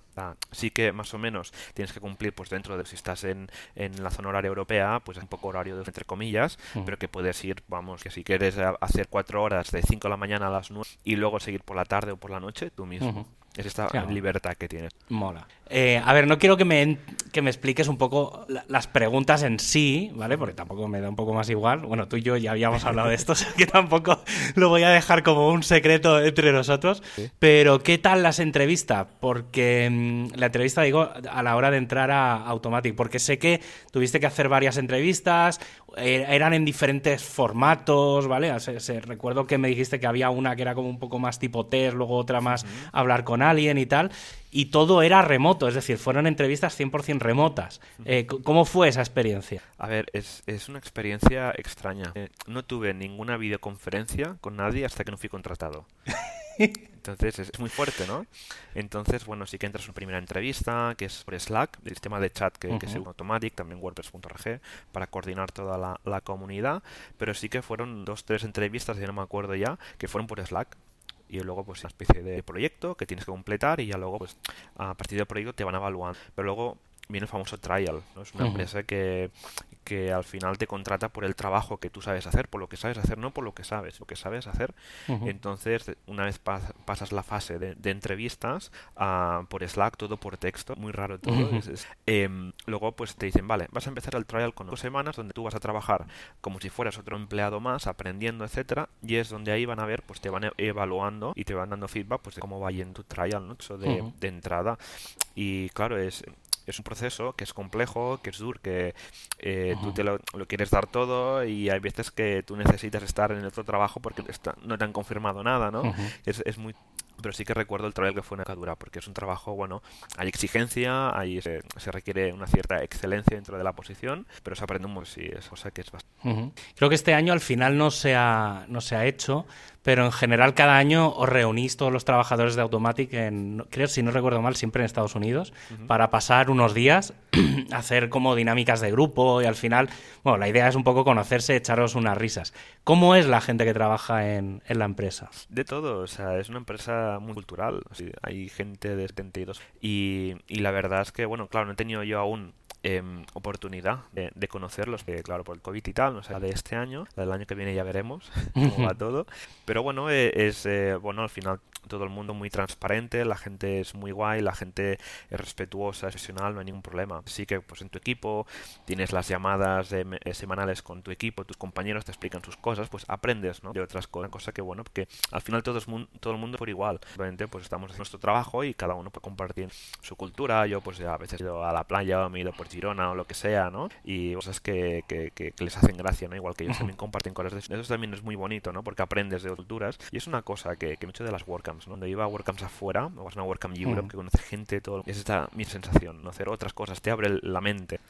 sí que más o menos tienes que cumplir pues dentro de si estás en, en la zona horaria europea, pues es un poco horario de, entre comillas, mm. pero que puedes ir, vamos, que si quieres hacer cuatro horas de 5 de la mañana a las 9 y luego seguir por la tarde o por la noche, tú mismo. Es esta libertad que tienes.
Mola. Eh, a ver, no quiero que me, que me expliques un poco las preguntas en sí, ¿vale? Porque tampoco me da un poco más igual. Bueno, tú y yo ya habíamos hablado de esto, que tampoco lo voy a dejar como un secreto entre nosotros. Pero, ¿qué tal las entrevistas? Porque mm, la entrevista, digo, a la hora de entrar a Automatic, porque sé que tuviste que hacer varias entrevistas, eran en diferentes formatos, ¿vale? Se, recuerdo que me dijiste que había una que era como un poco más tipo test, luego otra más hablar con alguien y tal y todo era remoto, es decir, fueron entrevistas 100% remotas. Eh, ¿Cómo fue esa experiencia?
A ver, es, una experiencia extraña. Eh, no tuve ninguna videoconferencia con nadie hasta que no fui contratado. Entonces es muy fuerte, ¿no? Entonces, bueno, sí que entras en una primera entrevista, que es por Slack, el sistema de chat que, que es Automatic, también WordPress.org, para coordinar toda la, la, comunidad, pero sí que fueron dos, tres entrevistas, ya no me acuerdo ya, que fueron por Slack y luego pues una especie de proyecto que tienes que completar y ya luego pues a partir del proyecto te van evaluando. Pero luego viene el famoso trial. ¿no? Es una empresa que, que al final te contrata por el trabajo que tú sabes hacer, por lo que sabes hacer, no por lo que sabes, lo que sabes hacer. Entonces, una vez pasas la fase de, entrevistas uh, por Slack, todo por texto, muy raro todo. Em, luego, pues te dicen, vale, vas a empezar el trial con dos semanas donde tú vas a trabajar como si fueras otro empleado más, aprendiendo, etcétera, y es donde ahí van a ver, pues te van evaluando y te van dando feedback pues de cómo va yendo tu trial, ¿no? Eso de, de entrada. Y claro, es es un proceso que es complejo, que es duro, que eh, tú te lo, quieres dar todo y hay veces que tú necesitas estar en otro trabajo porque no te han confirmado nada, ¿no? es, es muy pero sí que recuerdo el trabajo que fue una cadura, porque es un trabajo, bueno, hay exigencia, hay, se, requiere una cierta excelencia dentro de la posición, pero se aprende un montón, sí, es cosa que es bastante.
Creo que este año al final no se ha, no se ha hecho, pero en general cada año os reunís todos los trabajadores de Automatic, en, creo, si no recuerdo mal, siempre en Estados Unidos, para pasar unos días, hacer como dinámicas de grupo y al final, bueno, la idea es un poco conocerse, echaros unas risas. ¿Cómo es la gente que trabaja en, en la empresa?
De todo, o sea, es una empresa muy cultural, hay gente de 72 y, y la verdad es que, bueno, claro, no he tenido yo aún Em, oportunidad de, conocerlos, que claro, por el COVID y tal, no sé, de este año, la del año que viene ya veremos cómo va todo. Pero bueno, eh, es, eh, bueno, al final todo el mundo muy transparente, la gente es muy guay, la gente es respetuosa, es profesional, no hay ningún problema. Sí que pues en tu equipo tienes las llamadas eh, semanales con tu equipo, tus compañeros te explican sus cosas, pues aprendes, ¿no? De otras cosas, cosa que bueno, porque al final todo, es todo el mundo por igual. Obviamente pues estamos en nuestro trabajo y cada uno puede compartir su cultura. Yo pues a veces he ido a la playa me he ido por Girona o lo que sea, ¿no? Y cosas que, que, les hacen gracia, ¿no? Igual que ellos también comparten cosas de eso. También es muy bonito, ¿no? Porque aprendes de culturas y es una cosa que, que mucho de las WordCamps, ¿no? Cuando iba a WordCamps afuera, o vas a una WordCamp Europe, que conoces gente, todo. Es esta mi sensación, ¿no? Hacer otras cosas, te abre la mente.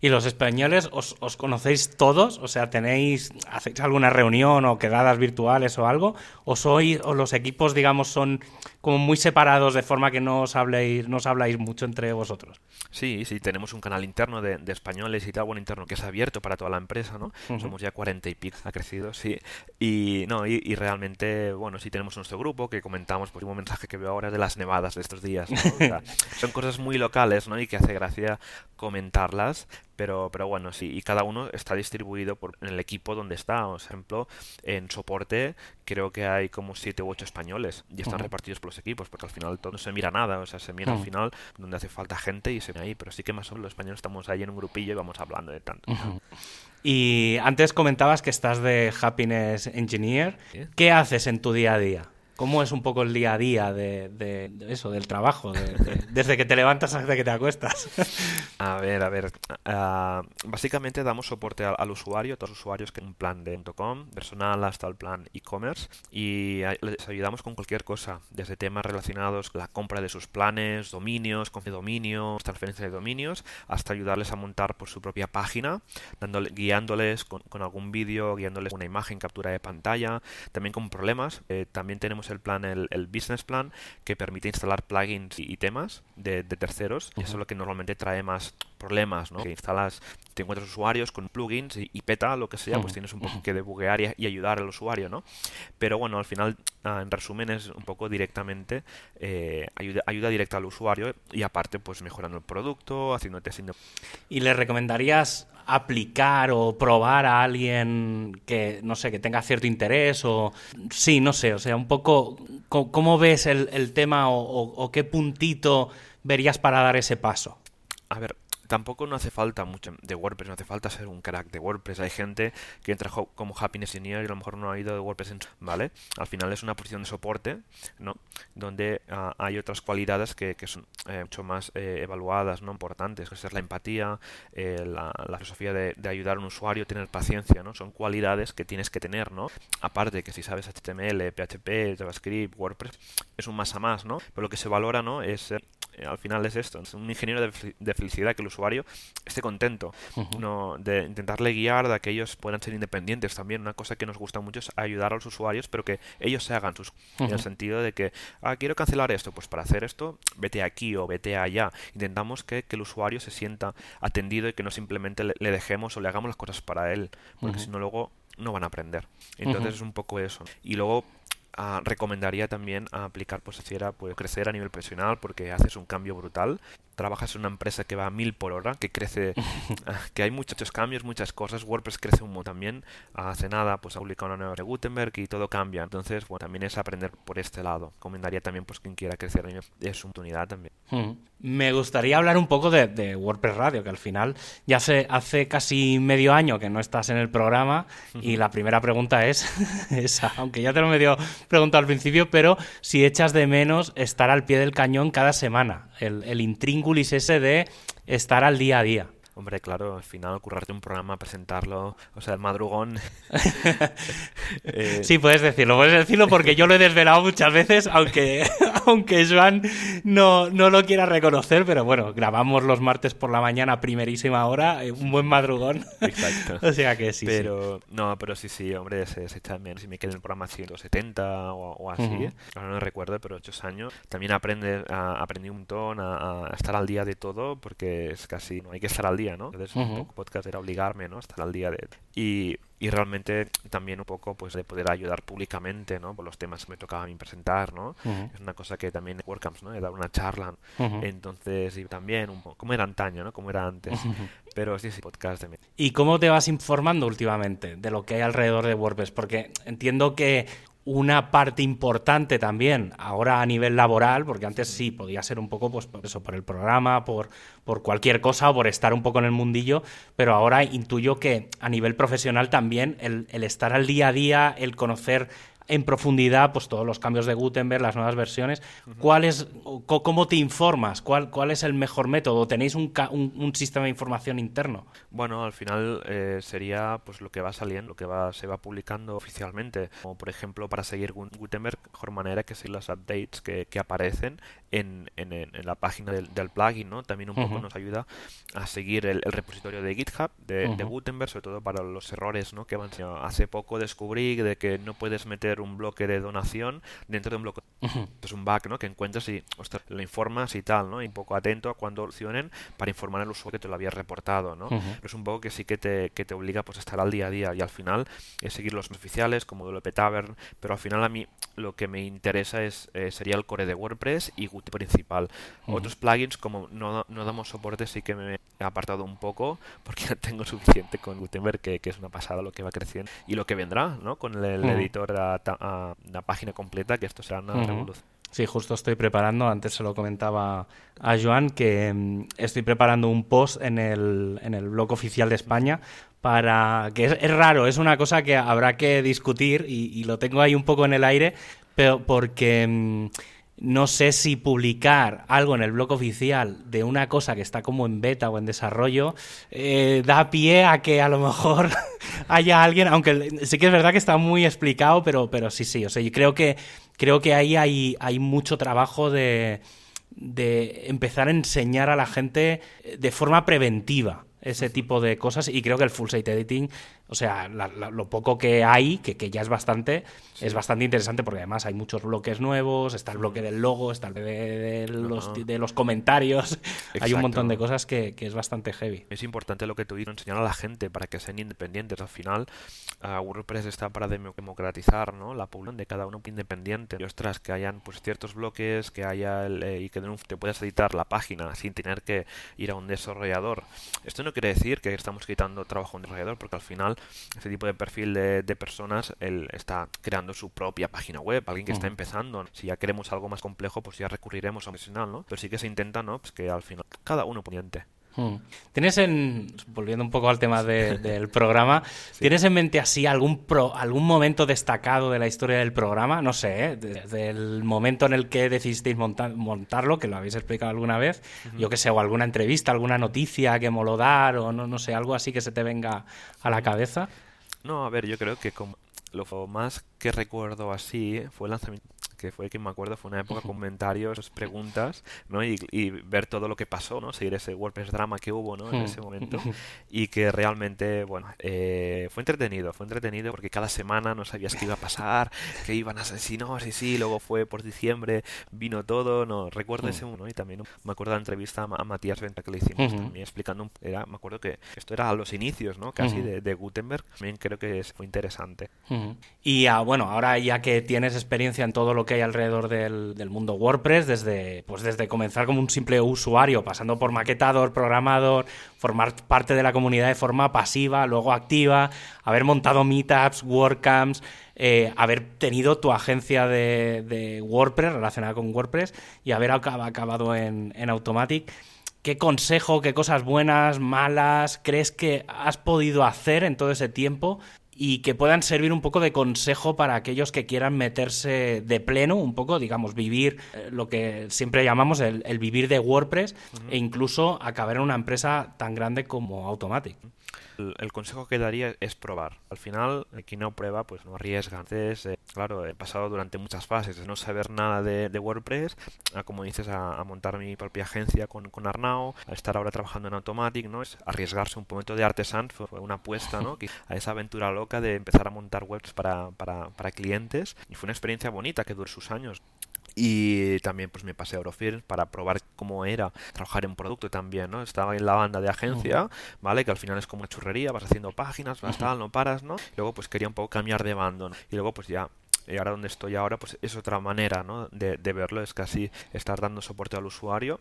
¿Y los españoles os, os conocéis todos? O sea, ¿tenéis, hacéis alguna reunión o quedadas virtuales o algo? ¿O, sois, o los equipos, digamos, son como muy separados de forma que no os habléis, no os habláis mucho entre vosotros.
Sí, sí, tenemos un canal interno de, españoles y tal, bueno, interno que es abierto para toda la empresa, ¿no? Somos ya 40 y pico, ha crecido, sí. Y no, y, realmente, bueno, sí tenemos nuestro grupo que comentamos, pues un mensaje que veo ahora de las nevadas de estos días, son cosas muy locales, ¿no? Y que hace gracia comentarlas, pero, pero bueno, sí, y cada uno está distribuido por, en el equipo donde está. Por ejemplo, en soporte creo que hay como siete u ocho españoles y están repartidos por los equipos, porque al final todo no se mira nada, o sea, se mira al final donde hace falta gente y se ve ahí, pero sí que más o menos los españoles estamos ahí en un grupillo y vamos hablando de tanto.
Y antes comentabas que estás de Happiness Engineer. ¿Qué haces en tu día a día? ¿Cómo es un poco el día a día de, eso, del trabajo, desde que te levantas hasta que te acuestas?
A ver, a ver. Ah, básicamente damos soporte al, usuario, a todos los usuarios que un plan de .com, personal hasta el plan e-commerce, y les ayudamos con cualquier cosa, desde temas relacionados con la compra de sus planes, dominios, con dominios, transferencia de dominios, hasta ayudarles a montar por su propia página, dándole, guiándoles con, algún vídeo, guiándoles una imagen, captura de pantalla, también con problemas. Eh, también tenemos el plan, el, business plan, que permite instalar plugins y, temas de, terceros. Y eso es lo que normalmente trae más problemas, ¿no? Que instalas, te encuentras usuarios con plugins y, peta, lo que sea, pues tienes un poco que debuguear y, y, ayudar al usuario, ¿no? Pero bueno, al final, ah, en resumen, es un poco directamente eh, ayuda, ayuda directa al usuario y aparte, pues mejorando el producto, haciendo testing.
¿Y le recomendarías aplicar o probar a alguien que, no sé, que tenga cierto interés o... Sí, no sé, o sea, un poco, ¿cómo, ves el, tema o, qué puntito verías para dar ese paso?
A ver, tampoco no hace falta mucho de WordPress, no hace falta ser un crack de WordPress. Hay gente que entra como Happiness Engineer y a lo mejor no ha ido de WordPress, ¿vale? Al final es una posición de soporte, ¿no? Donde ah, hay otras cualidades que, son eh, mucho más eh, evaluadas, ¿no? Importantes, que es la empatía, eh, la, filosofía de, ayudar a un usuario, tener paciencia, ¿no? Son cualidades que tienes que tener, ¿no? Aparte que si sabes HTML, PHP, JavaScript, WordPress, es un más a más, ¿no? Pero lo que se valora, ¿no? Es al final es esto, es un ingeniero de, felicidad que el usuario usuario esté contento, no, de intentarle guiar, de que ellos puedan ser independientes también. Una cosa que nos gusta mucho es ayudar a los usuarios, pero que ellos se hagan sus... En el sentido de que, ah, quiero cancelar esto, pues para hacer esto, vete aquí o vete allá. Intentamos que, el usuario se sienta atendido y que no simplemente le, dejemos o le hagamos las cosas para él, porque si no luego no van a aprender. Entonces es un poco eso. Y luego recomendaría también aplicar pues si era pues crecer a nivel profesional porque haces un cambio brutal trabajas en una empresa que va a mil por hora, que crece, ah, que hay muchos cambios, muchas cosas. WordPress crece un montón también. Hace nada, pues ha publicado una nueva de Gutenberg y todo cambia. Entonces, bueno, también es aprender por este lado. Recomendaría también, pues, quien quiera crecer es su oportunidad también.
Me gustaría hablar un poco de, WordPress Radio, que al final ya hace, hace casi medio año que no estás en el programa y la primera pregunta es esa, aunque ya te lo medio preguntado al principio, pero si echas de menos estar al pie del cañón cada semana, el, el intríngulis ese de estar al día a día.
Hombre, claro, al final currarte un programa, presentarlo, o sea, el madrugón.
Eh, sí, puedes decirlo, puedes decirlo porque yo lo he desvelado muchas veces, aunque, aunque Joan no, no lo quiera reconocer, pero bueno, grabamos los martes por la mañana, primerísima hora, eh, un buen madrugón. Exacto. o sea que sí.
Pero, no, pero sí, sí, hombre, se, se menos. Si me queda en el programa 170 o, o así, ahora no recuerdo, pero ocho años. También aprende, aprendí un montón a, a, estar al día de todo, porque es casi, no hay que estar al día ¿no? Entonces, un poco podcast era obligarme, ¿no? Estar al día de... Y, y realmente también un poco pues de poder ayudar públicamente no por los temas que me tocaba a mí presentar no es una cosa que también en WordCamps no de dar una charla. Entonces y también un poco como era antaño no como era antes. Pero sí sí podcast de
y cómo te vas informando últimamente de lo que hay alrededor de WordPress porque entiendo que una parte importante también ahora a nivel laboral, porque antes sí podía ser un poco pues por eso, por el programa, por, por cualquier cosa o por estar un poco en el mundillo, pero ahora intuyo que a nivel profesional también el, el estar al día a día, el conocer en profundidad pues todos los cambios de Gutenberg, las nuevas versiones. ¿Cuál es, ¿Cómo te informas? ¿Cuál, ¿Cuál es el mejor método? ¿Tenéis un, un, sistema de información interno?
Bueno, al final eh, sería pues lo que va saliendo, lo que va, se va publicando oficialmente. Como por ejemplo para seguir Gutenberg, mejor manera que seguir las updates que, que aparecen en, en, en, la página del, del, plugin, ¿no? También un poco nos ayuda a seguir el, repositorio de GitHub de, de, Gutenberg, sobre todo para los errores, ¿no? Que van, hace poco descubrí de que no puedes meter un bloque de donación dentro de un bloque. Es un bug, ¿no? Que encuentras y lo informas y tal, ¿no? Y un poco atento a cuando opcionen para informar al usuario que te lo había reportado, ¿no? Es un poco que sí que te, que te obliga pues, a estar al día a día y al final es seguir los oficiales como WP Tavern, pero al final a mí lo que me interesa es eh, sería el core de WordPress y Gutenberg principal. Otros plugins como no, no, damos soporte sí que me he apartado un poco porque ya tengo suficiente con Gutenberg que, que, es una pasada lo que va creciendo y lo que vendrá, ¿no? Con el, editor a, a, una página completa, que esto será una revolución.
Sí, justo estoy preparando, antes se lo comentaba a Joan, que mm, estoy preparando un post en el, en el blog oficial de España para que es, raro, es una cosa que habrá que discutir y, y, lo tengo ahí un poco en el aire, pero porque mm, no sé si publicar algo en el blog oficial de una cosa que está como en beta o en desarrollo eh, da pie a que a lo mejor haya alguien, aunque sí que es verdad que está muy explicado, pero, pero sí, sí, o sea, yo creo que, creo que ahí hay, hay mucho trabajo de, de empezar a enseñar a la gente de forma preventiva ese tipo de cosas y creo que el full site editing o sea, lo poco que hay, que, que ya es bastante, es bastante interesante porque además hay muchos bloques nuevos, está el bloque del logo, está el de, los, de los, comentarios, hay un montón de cosas que, que, es bastante heavy.
Es importante lo que tú dices, enseñar a la gente para que sean independientes. Al final, uh, WordPress está para democratizar ¿no? la publicación de cada uno independiente. Y ostras, que hayan pues ciertos bloques, que haya eh, y que te puedas editar la página sin tener que ir a un desarrollador. Esto no quiere decir que estamos quitando trabajo a un desarrollador, porque al final este tipo de perfil de, personas, él está creando su propia página web, alguien que está empezando. Si ya queremos algo más complejo, pues ya recurriremos a un profesional, ¿no? Pero sí que se intenta, ¿no? Pues que al final cada uno poniente.
Hmm. ¿Tienes en, volviendo un poco al tema del programa, ¿tienes en mente así algún, pro, algún momento destacado de la historia del programa? No sé, ¿eh? desde el momento en el que decidisteis montarlo, que lo habéis explicado alguna vez, yo que sé, o alguna entrevista, alguna noticia que moló dar, o no, no sé, algo así que se te venga a la cabeza.
No, a ver, yo creo que como lo más que recuerdo así fue el lanzamiento que fue que me acuerdo, fue una época comentarios, preguntas, ¿no? Y, ver todo lo que pasó, ¿no? Seguir ese WordPress drama que hubo, ¿no? En ese momento. Y que realmente, bueno, eh, fue entretenido, fue entretenido porque cada semana no sabías qué iba a pasar, que iban a ser, si no, sí, sí, luego fue por diciembre, vino todo, no, recuerdo ese uno, y también me acuerdo de la entrevista a, Matías Venta que le hicimos también explicando, era, me acuerdo que esto era a los inicios, ¿no? Casi de, Gutenberg, también creo que fue interesante.
Y ah, bueno, ahora ya que tienes experiencia en todo lo que hay alrededor del, del mundo WordPress, desde, pues desde comenzar como un simple usuario, pasando por maquetador, programador, formar parte de la comunidad de forma pasiva, luego activa, haber montado meetups, WordCamps, eh, haber tenido tu agencia de, WordPress relacionada con WordPress y haber acabado en, en Automatic. ¿Qué consejo, qué cosas buenas, malas crees que has podido hacer en todo ese tiempo y que puedan servir un poco de consejo para aquellos que quieran meterse de pleno, un poco, digamos, vivir eh, lo que siempre llamamos el, vivir de WordPress e incluso acabar en una empresa tan grande como Automatic
el, consejo que daría es probar. Al final, quien no prueba, pues no arriesga. Entonces, eh, claro, he pasado durante muchas fases de no saber nada de, WordPress, a, como dices, a, montar mi propia agencia con, con, Arnau, a estar ahora trabajando en Automatic, ¿no? Es arriesgarse un momento de artesan, fue una apuesta, ¿no? A esa aventura loca de empezar a montar webs para, para, para clientes y fue una experiencia bonita que duró sus años. Y también pues me pasé a Eurofilm para probar cómo era trabajar en producto también, ¿no? Estaba en la banda de agencia, ¿vale? Que al final es como una churrería, vas haciendo páginas, vas tal, no paras, ¿no? Luego pues quería un poco cambiar de bando, ¿no? Y luego pues ya y ahora donde estoy ahora, pues es otra manera ¿no? de, verlo, es casi estar dando soporte al usuario.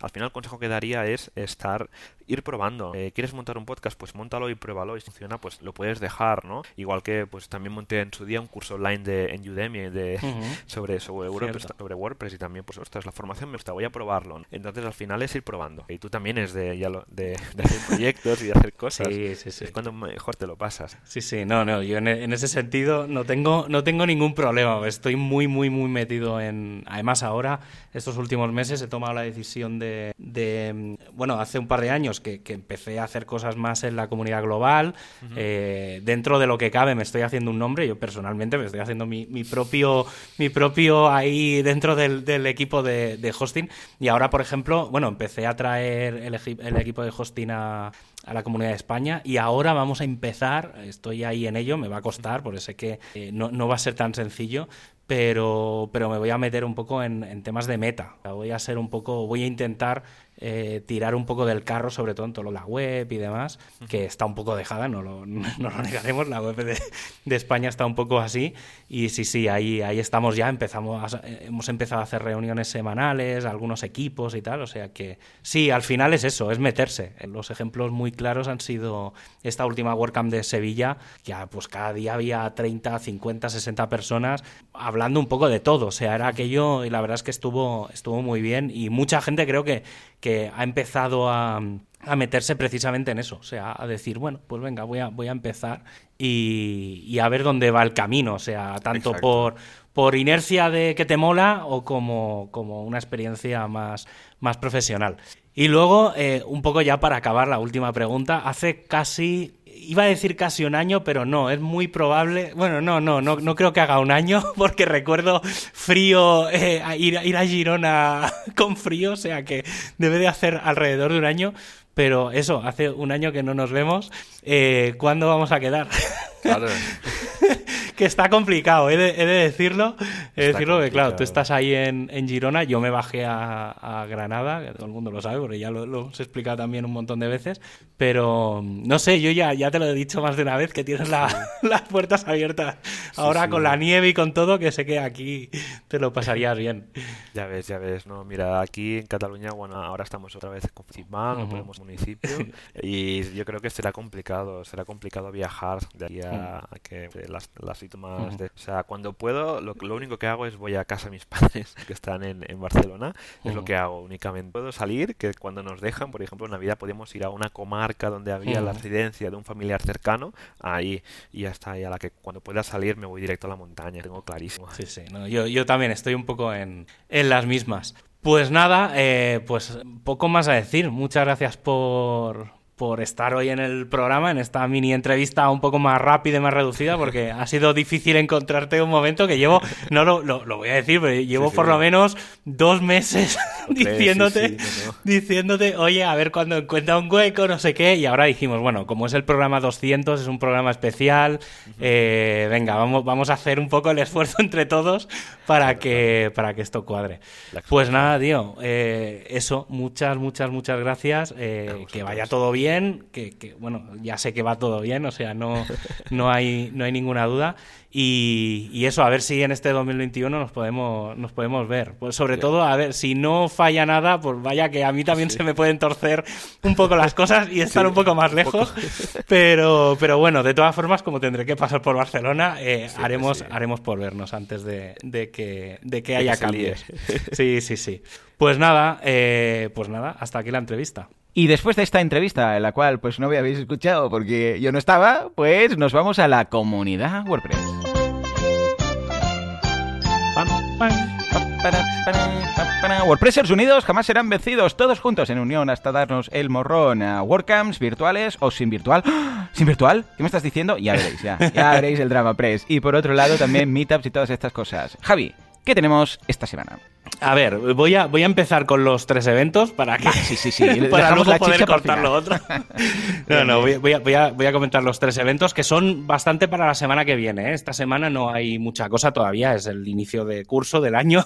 Al final el consejo que daría es estar, ir probando. Eh, ¿Quieres montar un podcast? Pues montalo y pruébalo y si funciona, pues lo puedes dejar, ¿no? Igual que pues también monté en su día un curso online de, en Udemy de, sobre, sobre, WordPress, sobre WordPress y también, pues ostras, la formación me gusta, voy a probarlo. Entonces al final es ir probando. Y tú también es de, ya lo, de, hacer proyectos y de hacer cosas. Sí, sí, sí. Es cuando mejor te lo pasas.
Sí, sí, no, no, yo en, en ese sentido no tengo, no tengo ningún problema. Estoy muy, muy, muy metido en. Además, ahora, estos últimos meses, he tomado la decisión de. bueno, hace un par de años que, empecé a hacer cosas más en la comunidad global. Eh, dentro de lo que cabe, me estoy haciendo un nombre. Yo personalmente me estoy haciendo mi, propio. Mi propio ahí dentro del, equipo de, hosting. Y ahora, por ejemplo, bueno, empecé a traer el, el equipo de hosting a, a la Comunidad de España y ahora vamos a empezar, estoy ahí en ello, me va a costar, porque sé que eh, no, no, va a ser tan sencillo, pero, pero me voy a meter un poco en, en temas de meta. Voy a ser un poco, voy a intentar eh, tirar un poco del carro, sobre todo en todo la web y demás, que está un poco dejada, no lo, no lo negaremos, la web de, de, España está un poco así. Y sí, sí, ahí, ahí estamos ya, empezamos hemos empezado a hacer reuniones semanales, algunos equipos y tal, o sea que sí, al final es eso, es meterse. Los ejemplos muy claros han sido esta última WordCamp de Sevilla, que pues cada día había 30, 50, 60 personas hablando un poco de todo, o sea, era aquello y la verdad es que estuvo, estuvo muy bien y mucha gente creo que que ha empezado a, meterse precisamente en eso, o sea, a decir, bueno, pues venga, voy a, voy a empezar y, a ver dónde va el camino, o sea, tanto por, por inercia de que te mola o como, como una experiencia más, más profesional. Y luego, eh, un poco ya para acabar la última pregunta, hace casi iba a decir casi un año, pero no, es muy probable. Bueno, no, no, no, no creo que haga un año, porque recuerdo frío, eh, ir, ir a Girona con frío, o sea que debe de hacer alrededor de un año. Pero eso, hace un año que no nos vemos. Eh, ¿Cuándo vamos a quedar? Claro. que está complicado, he de, decirlo. He de decirlo que, claro, tú estás ahí en, Girona, yo me bajé a, Granada, que todo el mundo lo sabe, porque ya lo, lo hemos explicado también un montón de veces. Pero no sé, yo ya, ya te lo he dicho más de una vez que tienes las puertas abiertas. Ahora con la nieve y con todo, que sé que aquí te lo pasarías bien.
Ya ves, ya ves, ¿no? Mira, aquí en Cataluña, bueno, ahora estamos otra vez con Fitman, no podemos municipio, y yo creo que será complicado, será complicado viajar de aquí a, que las, las más de, o sea, cuando puedo, lo, lo, único que hago es voy a casa de mis padres que están en, en Barcelona, es lo que hago únicamente. Puedo salir, que cuando nos dejan, por ejemplo, en Navidad podemos ir a una comarca donde había la residencia de un familiar cercano, ahí, y ya está, y a la que cuando pueda salir me voy directo a la montaña, tengo clarísimo.
Sí, sí, no, yo, yo también estoy un poco en, en las mismas. Pues nada, eh, pues poco más a decir. Muchas gracias por, por estar hoy en el programa, en esta mini entrevista un poco más rápida y más reducida, porque ha sido difícil encontrarte un momento que llevo, no lo, lo, voy a decir, pero llevo por lo menos dos meses diciéndote, diciéndote, oye, a ver cuando encuentra un hueco, no sé qué, y ahora dijimos, bueno, como es el programa 200, es un programa especial, eh, venga, vamos, vamos a hacer un poco el esfuerzo entre todos para que, para que esto cuadre. Pues nada, tío, eh, eso, muchas, muchas, muchas gracias, eh, que vaya todo bien que, bueno, ya sé que va todo bien, o sea, no, no, hay, no hay ninguna duda. Y, eso, a ver si en este 2021 nos podemos, nos podemos ver. Pues sobre todo, a ver, si no falla nada, pues vaya que a mí también se me pueden torcer un poco las cosas y estar un poco más lejos. Pero, pero bueno, de todas formas, como tendré que pasar por Barcelona, eh, haremos, haremos por vernos antes de, que, de que haya cambios. Sí, sí, sí. Pues nada, eh, pues nada, hasta aquí la entrevista.
Y después de esta entrevista, en la cual pues no me habéis escuchado porque yo no estaba, pues nos vamos a la comunidad WordPress. WordPressers unidos jamás serán vencidos, todos juntos en unión hasta darnos el morrón a WordCamps virtuales o sin virtual. ¡Ah! ¿Sin virtual? ¿Qué me estás diciendo? Ya veréis, ya. Ya veréis el Drama Press. Y por otro lado también meetups y todas estas cosas. Javi, ¿qué tenemos esta semana?
A ver, voy a, voy a empezar con los tres eventos para que.
sí, sí, sí.
para luego poder cortar lo otro. no, no, voy, a, voy, a, voy, a, comentar los tres eventos que son bastante para la semana que viene. ¿eh? Esta semana no hay mucha cosa todavía, es el inicio de curso del año.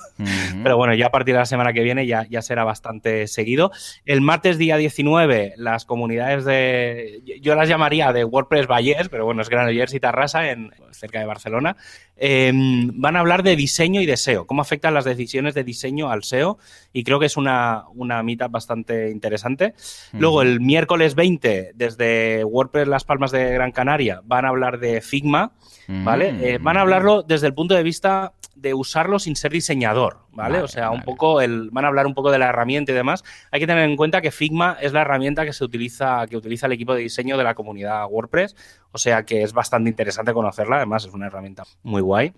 Pero bueno, ya a partir de la semana que viene ya, ya será bastante seguido. El martes, día 19, las comunidades de. Yo las llamaría de WordPress Vallés, pero bueno, es Granollers y Tarrasa, en, cerca de Barcelona. Em, van a hablar de diseño y deseo, cómo afectan las decisiones de diseño al SEO y creo que es una, una meetup bastante interesante. Luego el miércoles 20 desde WordPress Las Palmas de Gran Canaria van a hablar de Figma, ¿vale? Mm. Eh, van a hablarlo desde el punto de vista de usarlo sin ser diseñador, ¿vale? o sea, un poco el, van a hablar un poco de la herramienta y demás. Hay que tener en cuenta que Figma es la herramienta que se utiliza, que utiliza el equipo de diseño de la comunidad WordPress, o sea que es bastante interesante conocerla, además es una herramienta muy guay.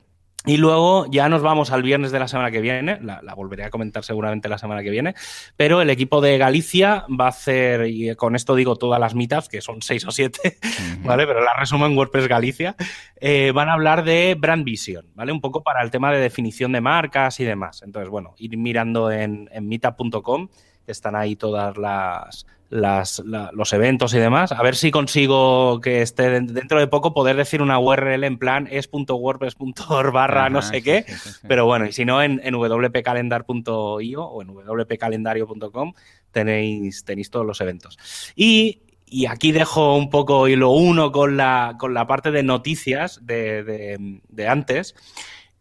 Y luego ya nos vamos al viernes de la semana que viene, la, volveré a comentar seguramente la semana que viene, pero el equipo de Galicia va a hacer, y con esto digo todas las meetups, que son seis o siete, ¿vale? Pero la resumo en WordPress Galicia, eh, van a hablar de Brand Vision, ¿vale? Un poco para el tema de definición de marcas y demás. Entonces, bueno, ir mirando en, en meetup.com, están ahí todas las, las, los eventos y demás. A ver si consigo que esté dentro de poco poder decir una URL en plan es.wordpress.org barra no sé qué. pero bueno, y si no, en, en wpcalendar.io o en wpcalendario.com tenéis, tenéis todos los eventos. Y y aquí dejo un poco y lo uno con la, con la parte de noticias de, de, de, antes.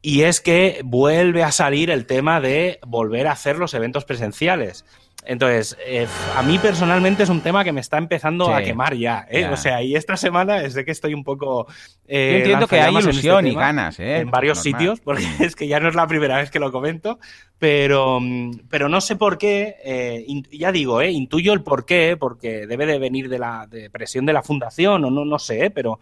Y es que vuelve a salir el tema de volver a hacer los eventos presenciales. Entonces, eh, a mí personalmente es un tema que me está empezando a quemar ya, ¿eh? O sea, y esta semana es de que estoy un poco...
Eh, Yo entiendo que hay este ilusión y ganas, ¿eh?
En varios sitios, porque mm. es que ya no es la primera vez que lo comento, pero, pero no sé por qué, eh, ya digo, eh, intuyo el por qué, porque debe de venir de la de presión de la fundación o no, no sé, pero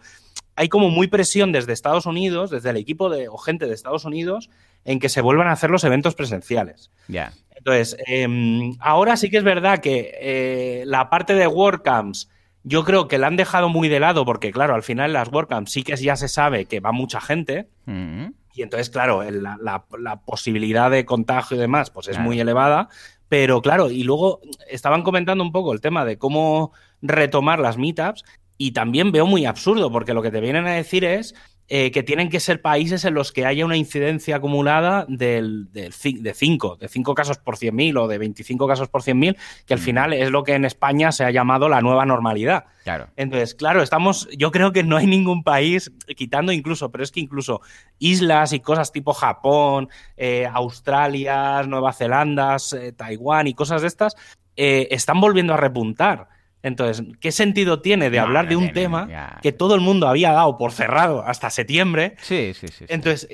hay como muy presión desde Estados Unidos, desde el equipo de, o gente de Estados Unidos, en que se vuelvan a hacer los eventos presenciales.
Ya.
Entonces, em, ahora sí que es verdad que eh, la parte de WordCamps yo creo que la han dejado muy de lado porque, claro, al final las WordCamps sí que ya se sabe que va mucha gente. Mm. Y entonces, claro, la, posibilidad de contagio y demás, pues es muy elevada. Pero claro, y luego estaban comentando un poco el tema de cómo retomar las meetups y también veo muy absurdo porque lo que te vienen a decir es eh, que tienen que ser países en los que haya una incidencia acumulada del, de 5, de 5 casos por 100.000 o de 25 casos por 100.000, que al mm. final es lo que en España se ha llamado la nueva normalidad.
Claro.
Entonces, claro, estamos, yo creo que no hay ningún país, quitando incluso, pero es que incluso islas y cosas tipo Japón, eh, Australia, Nueva Zelanda, eh, Taiwán y cosas de estas, están volviendo a repuntar. Entonces, ¿qué sentido tiene de hablar de un tema que todo el mundo había dado por cerrado hasta septiembre?
Sí, sí, sí.
Entonces,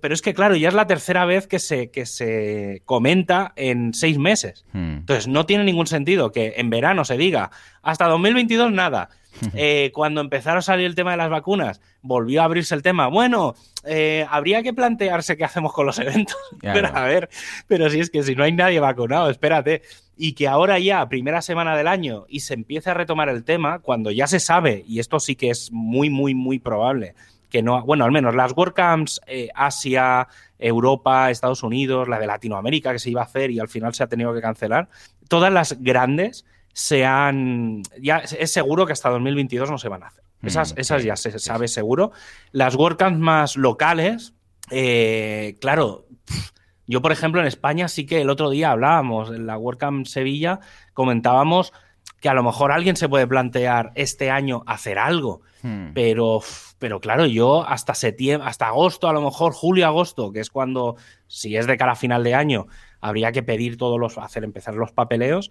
pero es que claro, ya es la tercera vez que se, que se comenta en seis meses. Hmm. Entonces, no tiene ningún sentido que en verano se diga hasta 2022 nada. Eh, cuando empezaron a salir el tema de las vacunas, volvió a abrirse el tema. Bueno, eh, habría que plantearse qué hacemos con los eventos. Pero a ver, pero si es que si no hay nadie vacunado, espérate. Y que ahora ya, primera semana del año, y se empiece a retomar el tema, cuando ya se sabe, y esto sí que es muy, muy, muy probable, que no, bueno, al menos las WordCamps eh, Asia, Europa, Estados Unidos, la de Latinoamérica que se iba a hacer y al final se ha tenido que cancelar, todas las grandes se han, ya es seguro que hasta 2022 no se van a hacer. Mm, esas, esas ya se sabe seguro. Las WordCamps más locales, eh, claro, yo por ejemplo en España sí que el otro día hablábamos, en la WordCamp Sevilla comentábamos que a lo mejor alguien se puede plantear este año hacer algo, hmm. pero, pero claro, yo hasta septiembre, hasta agosto, a lo mejor julio, agosto, que es cuando, si es de cara a final de año, habría que pedir todos los, hacer empezar los papeleos.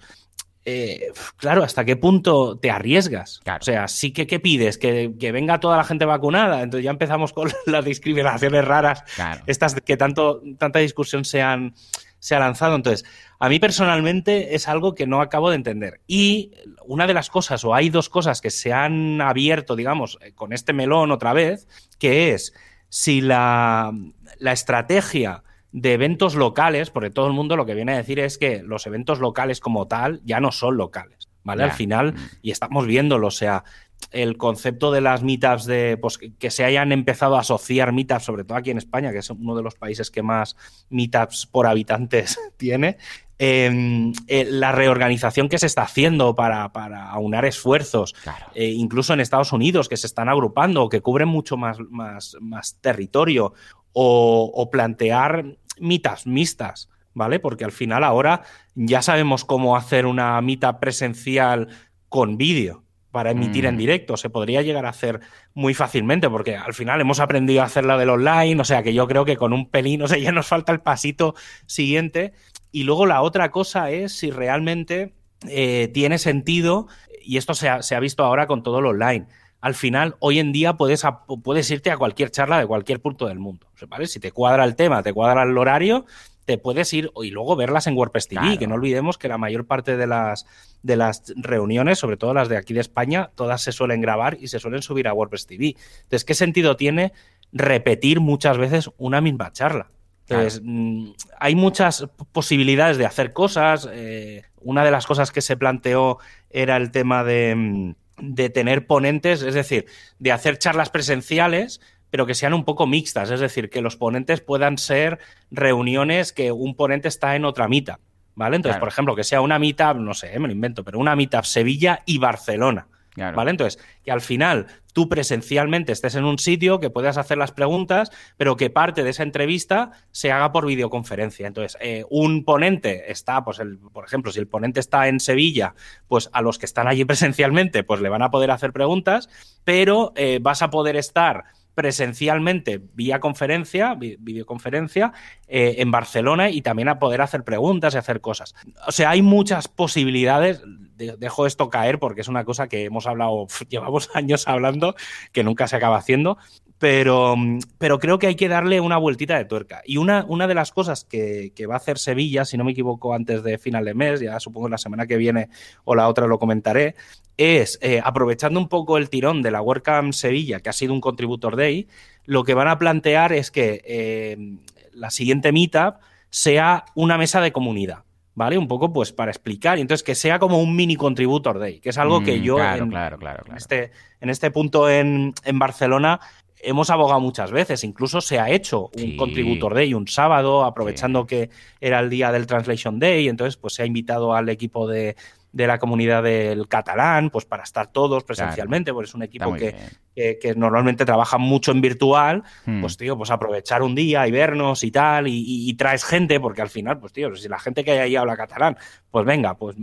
Eh, claro, ¿hasta qué punto te arriesgas? O sea, sí que ¿qué pides? ¿Que, venga toda la gente vacunada. Entonces ya empezamos con las discriminaciones raras, estas que tanto, tanta discusión se han, se ha lanzado. Entonces, a mí personalmente es algo que no acabo de entender. Y una de las cosas, o hay dos cosas que se han abierto, digamos, eh, con este melón otra vez, que es si la, la estrategia de eventos locales, porque todo el mundo lo que viene a decir es que los eventos locales como tal ya no son locales, ¿vale? Al final, mm. y estamos viéndolo, o sea, el concepto de las meetups, de, pues, que se hayan empezado a asociar meetups, sobre todo aquí en España, que es uno de los países que más meetups por habitantes tiene, em, eh, la reorganización que se está haciendo para, aunar esfuerzos, eh, incluso en Estados Unidos, que se están agrupando, que cubren mucho más, más, más territorio, o, plantear meetups mixtas, ¿vale? Porque al final ahora ya sabemos cómo hacer una mitad presencial con vídeo para emitir en mm. directo. Se podría llegar a hacer muy fácilmente, porque al final hemos aprendido a hacer la del online, o sea que yo creo que con un pelín, o sea, ya nos falta el pasito siguiente. Y luego la otra cosa es si realmente eh, tiene sentido, y esto se ha, visto ahora con todo lo online. Al final, hoy en día puedes, puedes irte a cualquier charla de cualquier punto del mundo. ¿vale? Si te cuadra el tema, te cuadra el horario, te puedes ir y luego verlas en WordPress TV, que no olvidemos que la mayor parte de las, de las reuniones, sobre todo las de aquí de España, todas se suelen grabar y se suelen subir a WordPress TV. Entonces, ¿qué sentido tiene repetir muchas veces una misma charla? Entonces, mm, hay muchas posibilidades de hacer cosas. Eh, una de las cosas que se planteó era el tema de, mm, de tener ponentes, es decir, de hacer charlas presenciales, pero que sean un poco mixtas, es decir, que los ponentes puedan ser reuniones que un ponente está en otra mitad, ¿vale? Entonces, por ejemplo, que sea una mitad, no sé, me lo invento, pero una mitad Sevilla y Barcelona. ¿Vale? Entonces, que al final tú presencialmente estés en un sitio, que puedas hacer las preguntas, pero que parte de esa entrevista se haga por videoconferencia. Entonces, eh, un ponente está, pues, el, por ejemplo, si el ponente está en Sevilla, pues a los que están allí presencialmente, pues le van a poder hacer preguntas, pero eh, vas a poder estar presencialmente vía conferencia, videoconferencia, eh, en Barcelona y también a poder hacer preguntas y hacer cosas. O sea, hay muchas posibilidades. dejo esto caer porque es una cosa que hemos hablado, llevamos años hablando, que nunca se acaba haciendo, pero, pero creo que hay que darle una vueltita de tuerca. Y una, una de las cosas que, va a hacer Sevilla, si no me equivoco, antes de final de mes, ya supongo la semana que viene o la otra lo comentaré, es eh, aprovechando un poco el tirón de la WordCamp Sevilla, que ha sido un contributor day, lo que van a plantear es que eh, la siguiente meetup sea una mesa de comunidad. ¿Vale? Un poco pues para explicar. Y entonces que sea como un mini contributor day, que es algo que mm, yo
claro, claro, claro,
este, en, este, punto en, en Barcelona hemos abogado muchas veces, incluso se ha hecho un Contributor Day un sábado, aprovechando que era el día del Translation Day, entonces pues se ha invitado al equipo de, la comunidad del catalán, pues para estar todos presencialmente, porque es un equipo que, que, normalmente trabaja mucho en virtual, hmm. pues tío, pues aprovechar un día y vernos y tal, y, traes gente, porque al final, pues tío, si la gente que hay ahí habla catalán, pues venga, pues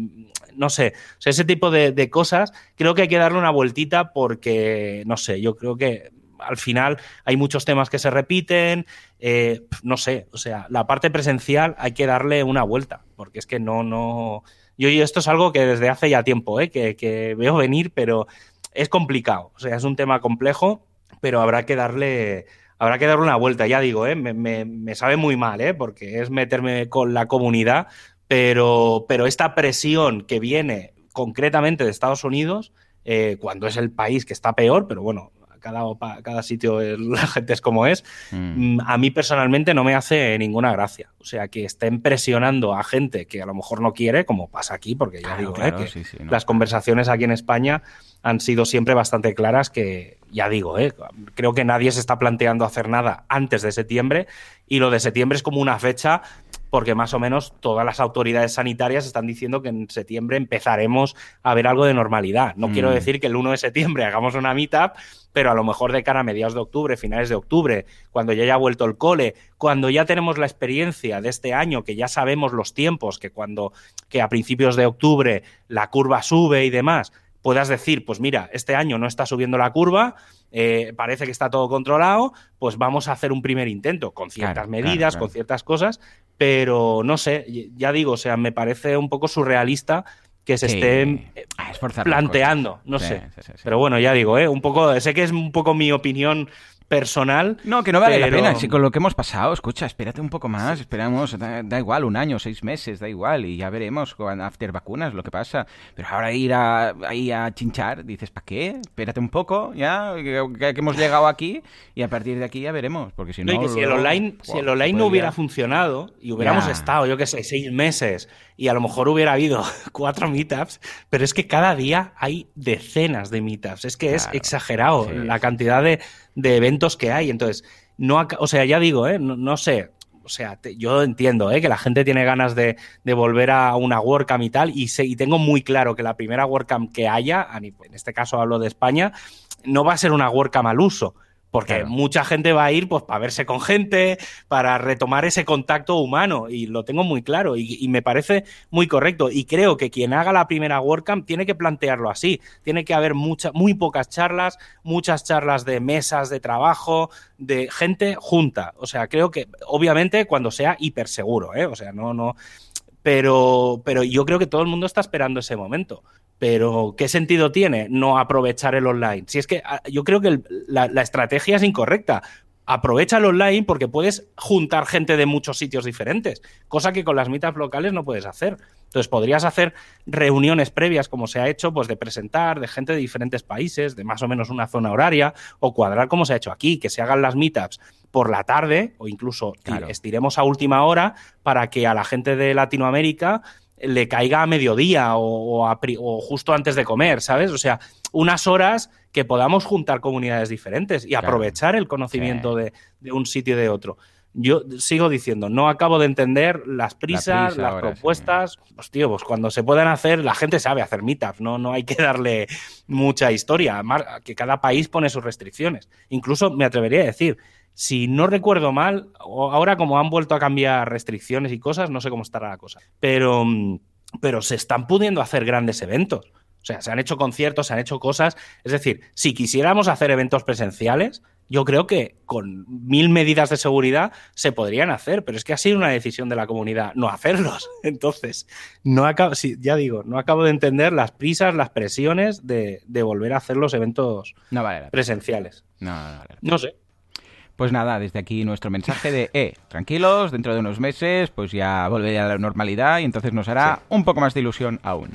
no sé, ese tipo de, de cosas, creo que hay que darle una vueltita porque, no sé, yo creo que al final hay muchos temas que se repiten, eh, no sé, o sea, la parte presencial hay que darle una vuelta, porque es que no, no, yo esto es algo que desde hace ya tiempo, eh, que, veo venir, pero es complicado, o sea, es un tema complejo, pero habrá que darle, habrá que darle una vuelta, ya digo, eh, me, sabe muy mal, eh, porque es meterme con la comunidad, pero, pero esta presión que viene concretamente de Estados Unidos, eh, cuando es el país que está peor, pero bueno, cada, cada sitio la gente es como es, mm. Mm, a mí personalmente no me hace ninguna gracia. O sea, que estén presionando a gente que a lo mejor no quiere, como pasa aquí, porque ya digo, ¿eh? que las conversaciones aquí en España han sido siempre bastante claras que, ya digo, ¿eh? creo que nadie se está planteando hacer nada antes de septiembre y lo de septiembre es como una fecha porque más o menos todas las autoridades sanitarias están diciendo que en septiembre empezaremos a ver algo de normalidad. No quiero mm. decir que el 1 de septiembre hagamos una meetup, pero a lo mejor de cara a mediados de octubre, finales de octubre, cuando ya haya vuelto el cole, cuando ya tenemos la experiencia de este año, que ya sabemos los tiempos, que cuando que a principios de octubre la curva sube y demás, puedas decir, pues mira, este año no está subiendo la curva, eh, parece que está todo controlado, pues vamos a hacer un primer intento, con ciertas medidas, con ciertas cosas, pero no sé, ya digo, o sea, me parece un poco surrealista que se estén ah, planteando, no sé. pero bueno, ya digo, ¿eh? un poco, sé que es un poco mi opinión personal.
No, que no vale la pena. Si con lo que hemos pasado, escucha, espérate un poco más, esperamos, da, igual, un año, seis meses, da igual, y ya veremos con after vacunas lo que pasa. Pero ahora ir a, ahí a chinchar, dices, ¿para qué? Espérate un poco, ya, que, hemos llegado aquí, y a partir de aquí ya veremos, porque si no...
si el online, si el online no hubiera funcionado, y hubiéramos estado, yo qué sé, seis meses, y a lo mejor hubiera habido cuatro meetups, pero es que cada día hay decenas de meetups, es que es exagerado la cantidad de de eventos que hay. Entonces, no, o sea, ya digo, ¿eh? no, sé, o sea, yo entiendo ¿eh? que la gente tiene ganas de, volver a una WordCamp y tal, y, y, tengo muy claro que la primera WordCamp que haya, en este caso hablo de España, no va a ser una WordCamp al uso. Porque mucha gente va a ir pues para verse con gente, para retomar ese contacto humano, y lo tengo muy claro, y, me parece muy correcto. Y creo que quien haga la primera WordCamp tiene que plantearlo así. Tiene que haber mucha, muy pocas charlas, muchas charlas de mesas de trabajo, de gente junta. O sea, creo que, obviamente, cuando sea hiper seguro, ¿eh? O sea, no, no. Pero, pero yo creo que todo el mundo está esperando ese momento. Pero, ¿qué sentido tiene no aprovechar el online? Si es que ah, yo creo que la, estrategia es incorrecta. Aprovecha el online porque puedes juntar gente de muchos sitios diferentes, cosa que con las mitas locales no puedes hacer. Entonces, podrías hacer reuniones previas, como se ha hecho, pues de presentar, de gente de diferentes países, de más o menos una zona horaria, o cuadrar como se ha hecho aquí, que se hagan las meetups por la tarde, o incluso estiremos a última hora para que a la gente de Latinoamérica le caiga a mediodía o, o, justo antes de comer, ¿sabes? O sea, unas horas que podamos juntar comunidades diferentes y aprovechar el conocimiento de, un sitio y de otro. Yo sigo diciendo, no acabo de entender las prisas, las propuestas. Pues tío, pues cuando se puedan hacer, la gente sabe hacer meetups, no, no hay que darle mucha historia, que cada país pone sus restricciones. Incluso me atrevería a decir, si no recuerdo mal, ahora como han vuelto a cambiar restricciones y cosas, no sé cómo estará la cosa. Pero, mm, pero se están pudiendo hacer grandes eventos. O sea, se han hecho conciertos, se han hecho cosas. Es decir, si quisiéramos hacer eventos presenciales, yo creo que con mil medidas de seguridad se podrían hacer, pero es que ha sido una decisión de la comunidad no hacerlos. Entonces, no acabo, ya digo, no acabo de entender las prisas, las presiones de, volver a hacer los eventos presenciales.
No,
no, no sé.
Pues nada, desde aquí nuestro mensaje de, eh, tranquilos, dentro de unos meses pues ya volverá a la normalidad y entonces nos hará un poco más de ilusión aún.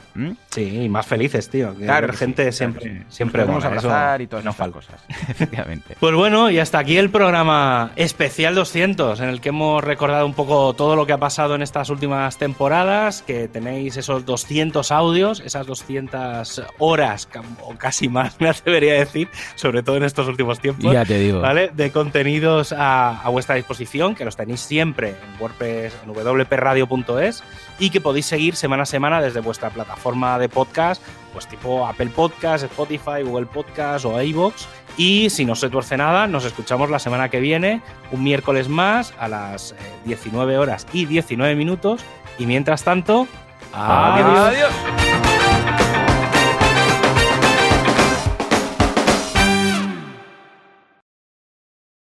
Sí, y más felices, tío. Claro, gente siempre, siempre
vamos a abrazar y todas estas cosas. Efectivamente.
Pues bueno, y hasta aquí el programa especial 200, en el que hemos recordado un poco todo lo que ha pasado en estas últimas temporadas, que tenéis esos 200 audios, esas 200 horas, o casi más, me atrevería a decir, sobre todo en estos últimos tiempos.
Ya te digo.
¿Vale? De contenido a, vuestra disposición, que los tenéis siempre en WordPress, en wpradio.es y que podéis seguir semana a semana desde vuestra plataforma de podcast, pues tipo Apple Podcast, Spotify, Google Podcast o iVoox. Y si no se tuerce nada, nos escuchamos la semana que viene, un miércoles más, a las 19 eh, horas y 19 minutos. Y mientras tanto, adiós. adiós.